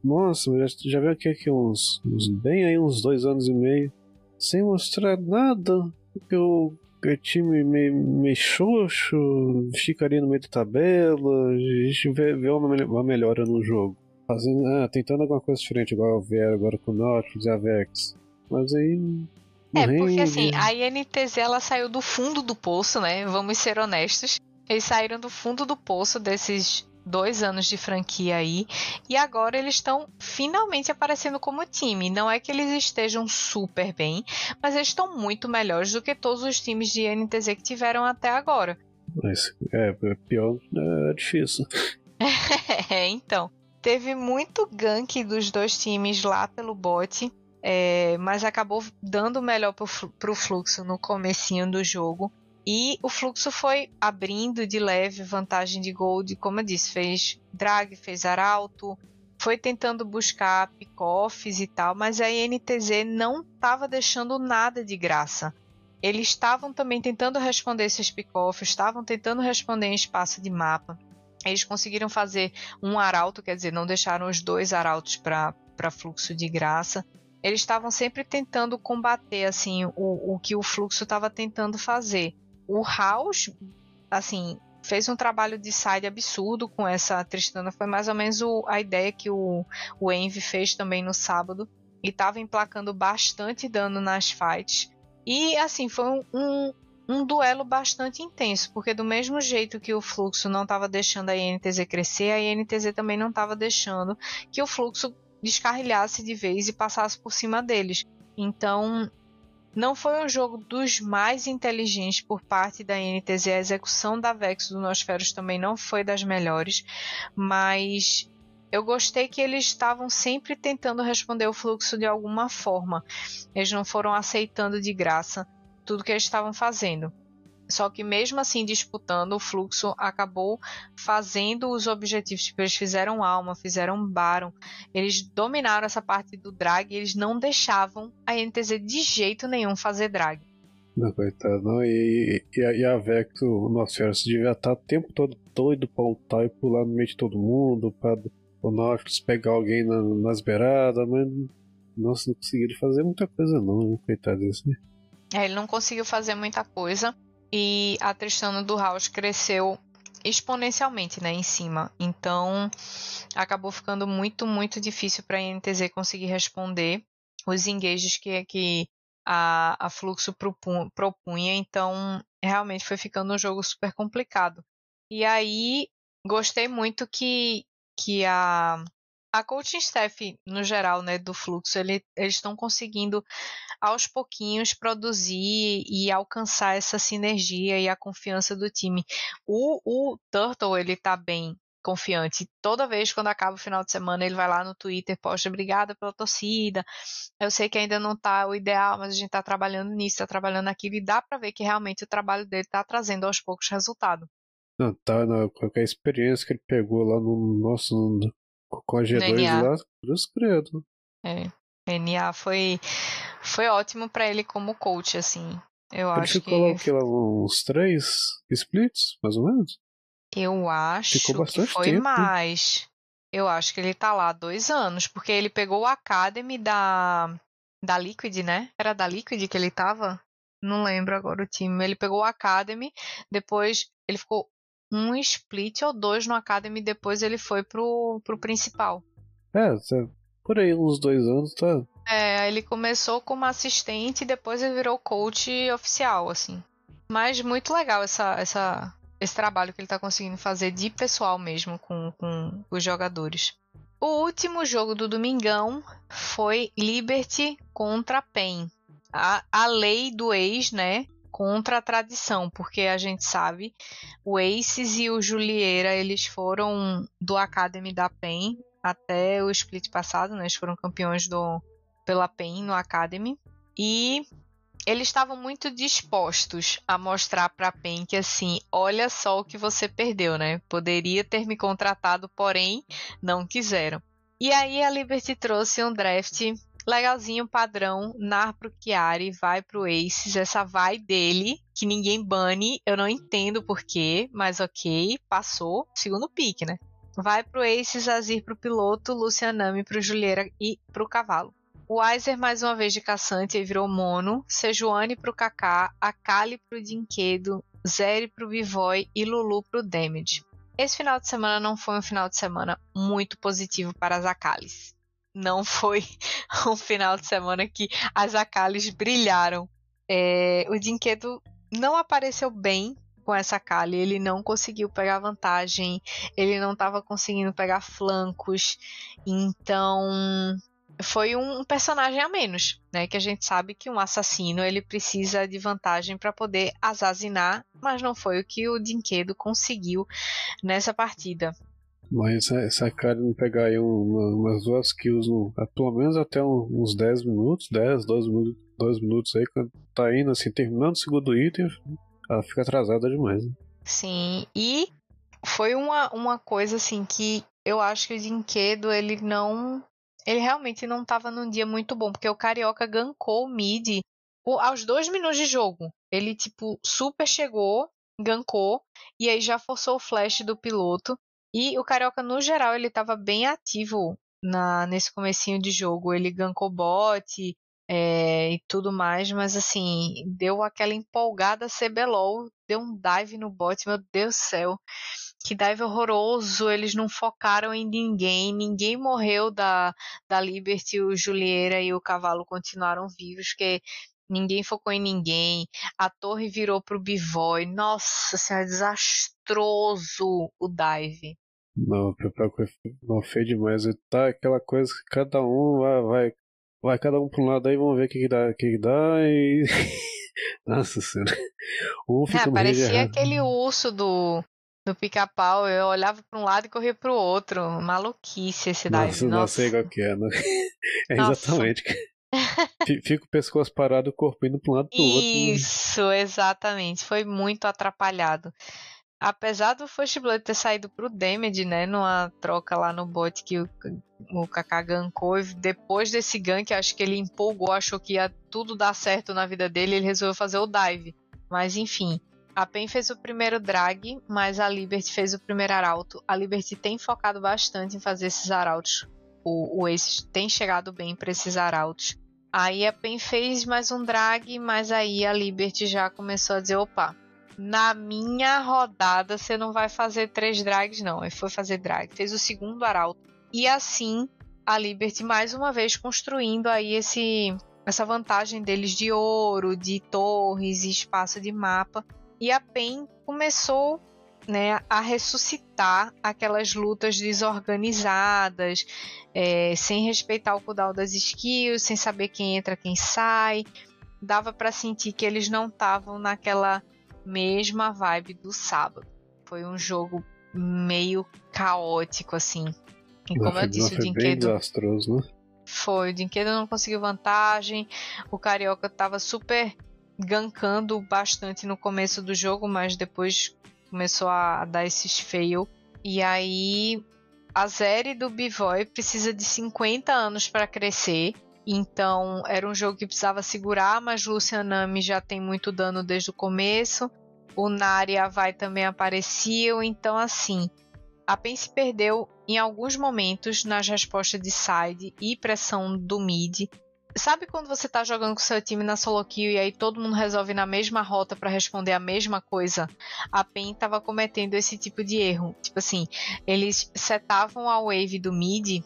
Nossa, já, já veio aqui, aqui uns, uns. Bem aí, uns dois anos e meio. Sem mostrar nada. que eu é time meio, meio xoxo, ficaria no meio da tabela, a gente vê, vê uma, melhora no jogo. Fazendo, ah, tentando alguma coisa diferente, igual VR agora com o Nautilus e a Vex. Mas aí. É, porque assim, a INTZ ela saiu do fundo do poço, né? Vamos ser honestos. Eles saíram do fundo do poço desses dois anos de franquia aí e agora eles estão finalmente aparecendo como time. Não é que eles estejam super bem, mas eles estão muito melhores do que todos os times de NTZ que tiveram até agora. Mas é, é pior, é difícil. *laughs* é, então. Teve muito gank dos dois times lá pelo bot, é, mas acabou dando melhor pro, pro fluxo no comecinho do jogo. E o fluxo foi abrindo de leve vantagem de gold, como eu disse, fez drag, fez arauto, foi tentando buscar pick-offs e tal, mas a INTZ não estava deixando nada de graça. Eles estavam também tentando responder esses pick-offs, estavam tentando responder em espaço de mapa. Eles conseguiram fazer um arauto, quer dizer, não deixaram os dois arautos para fluxo de graça. Eles estavam sempre tentando combater assim o, o que o fluxo estava tentando fazer o House, assim, fez um trabalho de side absurdo com essa Tristana. Foi mais ou menos o, a ideia que o, o Envy fez também no sábado. E estava emplacando bastante dano nas fights. E assim, foi um, um, um, duelo bastante intenso, porque do mesmo jeito que o fluxo não estava deixando a INTZ crescer, a INTZ também não estava deixando que o fluxo descarrilhasse de vez e passasse por cima deles. Então, não foi um jogo dos mais inteligentes por parte da NTZ. A execução da Vex do Nosferos também não foi das melhores, mas eu gostei que eles estavam sempre tentando responder o fluxo de alguma forma. Eles não foram aceitando de graça tudo que eles estavam fazendo. Só que mesmo assim disputando, o fluxo acabou fazendo os objetivos. Tipo, eles fizeram alma, fizeram baron. Eles dominaram essa parte do drag e eles não deixavam a NTZ de jeito nenhum fazer drag. Não, coitado, não. E, e, e a Vex, o Nosferatu, devia estar o tempo todo doido pra lutar e pular no meio de todo mundo, pra o Nautilus pegar alguém na, nas beiradas, mas nossa, não conseguiram fazer muita coisa não, coitado desse. Né? É, ele não conseguiu fazer muita coisa e a Tristana do House cresceu exponencialmente, né, em cima. Então, acabou ficando muito, muito difícil para a INTZ conseguir responder os engages que, que a, a Fluxo propunha. Então, realmente foi ficando um jogo super complicado. E aí, gostei muito que, que a, a coaching staff, no geral, né, do Fluxo, ele, eles estão conseguindo aos pouquinhos produzir e alcançar essa sinergia e a confiança do time. O, o Turtle, ele tá bem confiante. Toda vez quando acaba o final de semana, ele vai lá no Twitter, posta obrigada pela torcida. Eu sei que ainda não tá o ideal, mas a gente tá trabalhando nisso, tá trabalhando naquilo e dá para ver que realmente o trabalho dele tá trazendo aos poucos resultado. Não, tá, qualquer experiência que ele pegou lá no nosso com a G2 lá, cruz credo. É. NA foi foi ótimo para ele como coach assim. Eu ele acho ficou que lá, uns três splits, mais ou menos? Eu acho que foi tempo. mais. Eu acho que ele tá lá dois anos, porque ele pegou o Academy da, da Liquid, né? Era da Liquid que ele tava? Não lembro agora o time. Ele pegou o Academy, depois ele ficou um split ou dois no Academy, depois ele foi pro, pro principal. É, por aí uns dois anos, tá? É, ele começou como assistente e depois ele virou coach oficial, assim. Mas muito legal essa, essa, esse trabalho que ele está conseguindo fazer de pessoal mesmo com, com os jogadores. O último jogo do Domingão foi Liberty contra PEN. A, a lei do ex, né? Contra a tradição, porque a gente sabe, o Aces e o Julieira, eles foram do Academy da PEN até o split passado, né? Eles foram campeões do, pela PEN no Academy. E eles estavam muito dispostos a mostrar para a PEN que assim, olha só o que você perdeu, né? Poderia ter me contratado, porém não quiseram. E aí a Liberty trouxe um draft legalzinho, padrão, nar pro Chiari, vai pro Aces, essa vai dele, que ninguém bane, eu não entendo porquê, mas ok, passou, segundo pique, né? Vai pro Aces, Azir pro piloto, Lucianami pro Juliera e pro cavalo. Weiser mais uma vez de caçante e virou mono, Sejuani pro Kaká, Akali pro Dinquedo, Zeri pro Bivoy e Lulu pro Damage. Esse final de semana não foi um final de semana muito positivo para as Akalis. Não foi *laughs* um final de semana que as Akalis brilharam. É, o Dinquedo não apareceu bem com essa Kali, ele não conseguiu pegar vantagem, ele não estava conseguindo pegar flancos, então foi um personagem a menos, né? Que a gente sabe que um assassino ele precisa de vantagem para poder assassinar, mas não foi o que o Dinquedo conseguiu nessa partida. Mas essa cara não pegar aí uma, umas duas kills, no, pelo menos até uns 10 minutos, 10, 12 minutos, 2 minutos aí, quando tá indo assim, terminando o segundo item, ela fica atrasada demais. Né? Sim, e foi uma, uma coisa assim que eu acho que o Dinquedo ele não ele realmente não estava num dia muito bom, porque o Carioca gankou o mid aos dois minutos de jogo. Ele, tipo, super chegou, gankou, e aí já forçou o flash do piloto. E o Carioca, no geral, ele estava bem ativo na, nesse comecinho de jogo. Ele gankou bot é, e tudo mais, mas assim, deu aquela empolgada CBLOL, deu um dive no bot, meu Deus do céu que dive horroroso, eles não focaram em ninguém, ninguém morreu da, da Liberty, o Julieira e o cavalo continuaram vivos, que ninguém focou em ninguém, a torre virou pro Bivoy, nossa senhora, desastroso o dive. Não, não feio demais, tá aquela coisa que cada um vai, vai, vai cada um pra um lado aí, vamos ver o que, que dá, que, que dá e... *laughs* Nossa senhora. Um fica é, parecia aquele urso do do pica-pau, eu olhava para um lado e corria para o outro. Maluquice esse daí. Nossa, não sei qual que é, né? *laughs* É exatamente. *laughs* Fica o pescoço parado, o corpo indo para um lado para o outro. Né? Isso, exatamente. Foi muito atrapalhado. Apesar do First Blood ter saído pro Damage, né? Numa troca lá no bot que o, o Kaká gankou. E depois desse gank, acho que ele empolgou, achou que ia tudo dar certo na vida dele. Ele resolveu fazer o dive. Mas enfim, a PEN fez o primeiro drag, mas a Liberty fez o primeiro arauto. A Liberty tem focado bastante em fazer esses arautos. O, o Ace tem chegado bem para esses arautos. Aí a PEN fez mais um drag, mas aí a Liberty já começou a dizer: opa, na minha rodada você não vai fazer três drags, não. Aí foi fazer drag, fez o segundo arauto. E assim a Liberty mais uma vez construindo aí esse essa vantagem deles de ouro, de torres e espaço de mapa e a PEN começou né, a ressuscitar aquelas lutas desorganizadas, é, sem respeitar o cooldown das skills, sem saber quem entra, quem sai. Dava para sentir que eles não estavam naquela mesma vibe do sábado. Foi um jogo meio caótico, assim. E como eu disse, o Dinquedo desastroso, né? foi. O Dinquedo não conseguiu vantagem. O Carioca tava super gankando bastante no começo do jogo, mas depois começou a dar esses fail. E aí a série do Bivoy precisa de 50 anos para crescer. Então era um jogo que precisava segurar, mas Lucianami já tem muito dano desde o começo. O Nari Vai também apareciam, então assim, a PEN se perdeu em alguns momentos nas respostas de side e pressão do mid. Sabe quando você tá jogando com seu time na solo e aí todo mundo resolve na mesma rota para responder a mesma coisa? A PEN tava cometendo esse tipo de erro. Tipo assim, eles setavam a wave do mid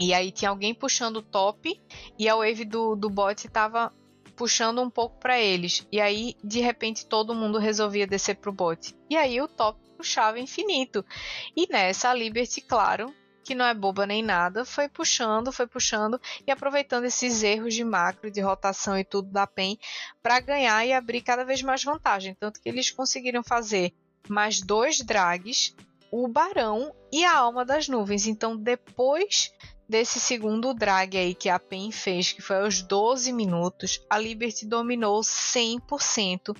e aí tinha alguém puxando o top e a wave do, do bot tava puxando um pouco para eles. E aí, de repente, todo mundo resolvia descer pro bot. E aí o top puxava infinito. E nessa, a Liberty, claro, que não é boba nem nada, foi puxando, foi puxando e aproveitando esses erros de macro, de rotação e tudo da PEN para ganhar e abrir cada vez mais vantagem. Tanto que eles conseguiram fazer mais dois drags, o Barão e a Alma das Nuvens. Então, depois desse segundo drag aí que a PEN fez, que foi aos 12 minutos, a Liberty dominou 100%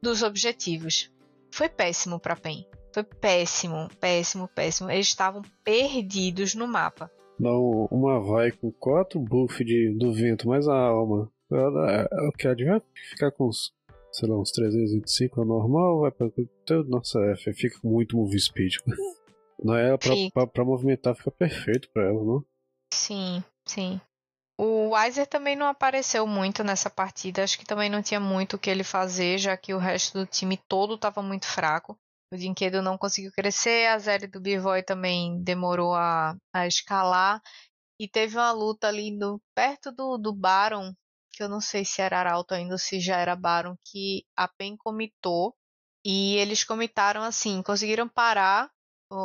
dos objetivos. Foi péssimo para a PEN. Foi péssimo, péssimo, péssimo. Eles estavam perdidos no mapa. Não, uma vai com quatro buff de, do vento, mais a alma. Ela, ela quer devia ficar com uns, sei lá, uns 325 é normal, vai pra. Nossa, é, fica muito move speed. *laughs* Não é pra, pra, pra, movimentar, fica perfeito pra ela, não? Sim, sim. O Weiser também não apareceu muito nessa partida. Acho que também não tinha muito o que ele fazer, já que o resto do time todo estava muito fraco. O Dinquedo não conseguiu crescer, a Zeri do Bivoy também demorou a, a escalar. E teve uma luta ali no, perto do, do Baron, que eu não sei se era Arauto ainda ou se já era Baron, que a PEN comitou. E eles comitaram assim, conseguiram parar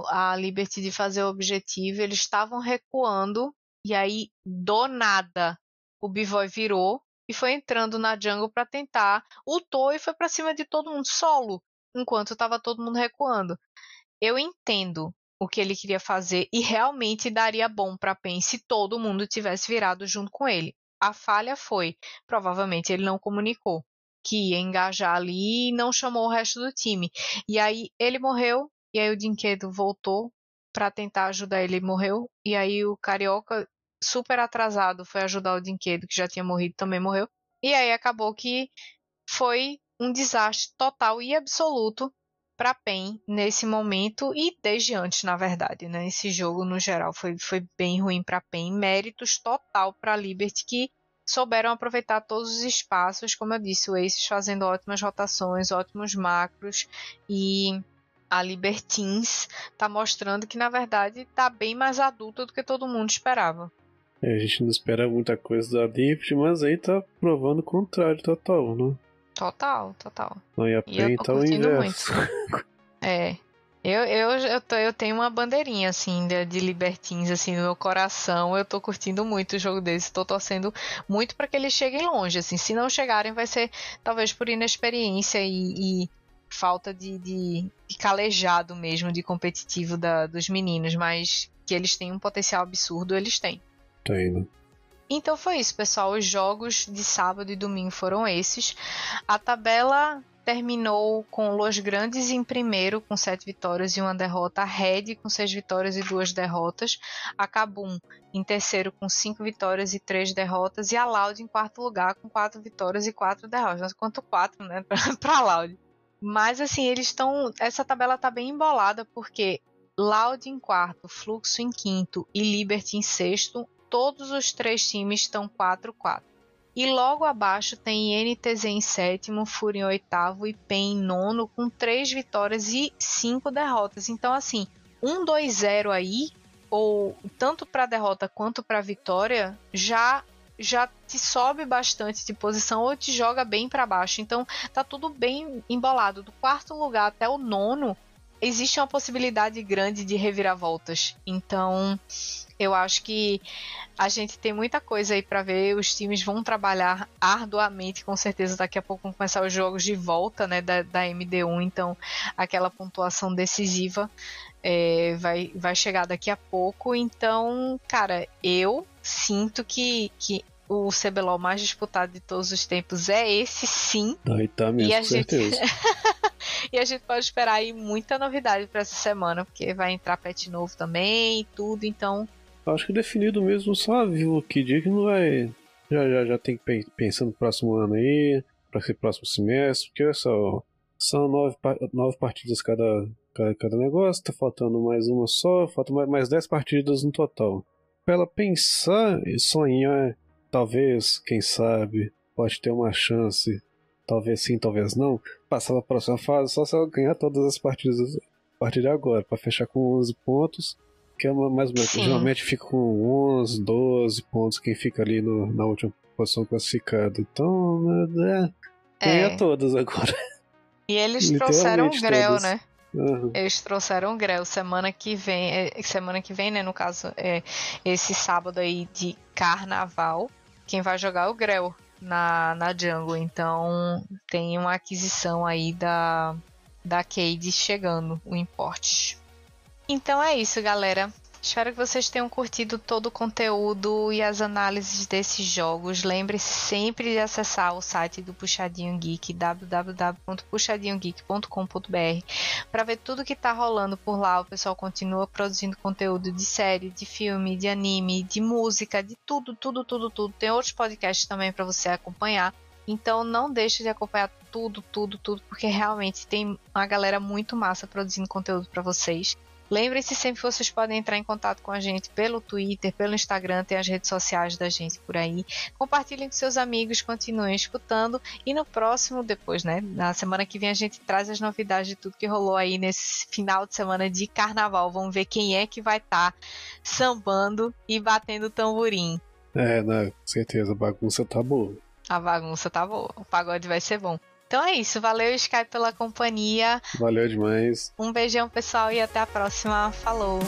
a Liberty de fazer o objetivo, eles estavam recuando e aí do nada o Bivoy virou e foi entrando na jungle para tentar, lutou e foi para cima de todo mundo solo, enquanto estava todo mundo recuando. Eu entendo o que ele queria fazer e realmente daria bom para Pen se todo mundo tivesse virado junto com ele. A falha foi, provavelmente ele não comunicou que ia engajar ali e não chamou o resto do time. E aí ele morreu, e aí o Dinquedo voltou para tentar ajudar ele morreu. E aí o Carioca, super atrasado, foi ajudar o Dinquedo, que já tinha morrido, também morreu. E aí acabou que foi um desastre total e absoluto para PEN nesse momento e desde antes, na verdade, né? Esse jogo no geral foi, foi bem ruim para PEN, méritos total para Liberty que souberam aproveitar todos os espaços, como eu disse, o Aces fazendo ótimas rotações, ótimos macros e a Libertines está mostrando que na verdade está bem mais adulta do que todo mundo esperava. É, a gente não espera muita coisa da Liberty, mas aí tá provando o contrário total, né? Total, total. Não, e a PEN tá o inverso. é. Eu, eu, eu, tô, eu tenho uma bandeirinha, assim, de, de Libertines, assim, no meu coração. Eu tô curtindo muito o jogo desse. Tô torcendo muito para que eles cheguem longe, assim. Se não chegarem, vai ser talvez por inexperiência e, e falta de, de, de, calejado mesmo, de competitivo da, dos meninos, mas que eles têm um potencial absurdo, eles têm. Né? Então foi isso, pessoal. Os jogos de sábado e domingo foram esses. A tabela terminou com Los Grandes em primeiro, com sete vitórias e uma derrota. A Red com seis vitórias e duas derrotas. A Kabum em terceiro, com cinco vitórias e três derrotas. E a Loud em quarto lugar, com quatro vitórias e quatro derrotas. Quanto quatro, né? *laughs* Para a Loud. Mas assim, eles estão. Essa tabela tá bem embolada, porque Loud em quarto, Fluxo em quinto e Liberty em sexto. Todos os três times estão 4-4. E logo abaixo tem NTZ em sétimo, Fúria em oitavo e PEN em nono, com três vitórias e cinco derrotas. Então, assim, 1-2-0 aí, ou tanto para derrota quanto para vitória, já já te sobe bastante de posição ou te joga bem para baixo. Então tá tudo bem embolado. Do quarto lugar até o nono existe uma possibilidade grande de reviravoltas. Então, eu acho que a gente tem muita coisa aí para ver. Os times vão trabalhar arduamente, com certeza. Daqui a pouco vão começar os jogos de volta, né, da, da MD1. Então, aquela pontuação decisiva é, vai, vai chegar daqui a pouco. Então, cara, eu sinto que, que o CBLOL mais disputado de todos os tempos é esse, sim. Aí tá mesmo, e a com gente... certeza. *laughs* e a gente pode esperar aí muita novidade para essa semana, porque vai entrar patch novo também e tudo, então. Acho que definido mesmo só viu que dia que não vai. Já, já, já tem que pensando no próximo ano aí, para ser próximo semestre, porque olha só, são nove, nove partidas cada, cada, cada negócio, tá faltando mais uma só, faltam mais, mais dez partidas no total. Pra ela pensar e sonhar talvez, quem sabe, pode ter uma chance, talvez sim, talvez não, passar para a próxima fase só se ela ganhar todas as partidas a partir de agora, para fechar com 11 pontos, que é uma, mais ou menos, geralmente fica com 11, 12 pontos quem fica ali no, na última posição classificada. Então, é, ganha é. todas agora. E eles *laughs* trouxeram o Grell, né? Uhum. Eles trouxeram o Grell semana que vem, é, semana que vem, né, no caso, é esse sábado aí de carnaval quem vai jogar é o Grell na, na jungle. Então tem uma aquisição aí da, da Cade chegando, o import. Então é isso, galera. Espero que vocês tenham curtido todo o conteúdo e as análises desses jogos. Lembre-se sempre de acessar o site do Puxadinho Geek, www.puxadinhogeek.com.br, para ver tudo que está rolando por lá. O pessoal continua produzindo conteúdo de série, de filme, de anime, de música, de tudo, tudo, tudo, tudo. Tem outros podcasts também para você acompanhar. Então não deixe de acompanhar tudo, tudo, tudo, porque realmente tem uma galera muito massa produzindo conteúdo para vocês. Lembrem-se sempre que vocês podem entrar em contato com a gente pelo Twitter, pelo Instagram, tem as redes sociais da gente por aí. Compartilhem com seus amigos, continuem escutando e no próximo, depois, né? Na semana que vem a gente traz as novidades de tudo que rolou aí nesse final de semana de carnaval. Vamos ver quem é que vai estar tá sambando e batendo tamborim. É, né? Com certeza, a bagunça tá boa. A bagunça tá boa. O pagode vai ser bom. Então é isso. Valeu, Sky, pela companhia. Valeu demais. Um beijão, pessoal, e até a próxima. Falou!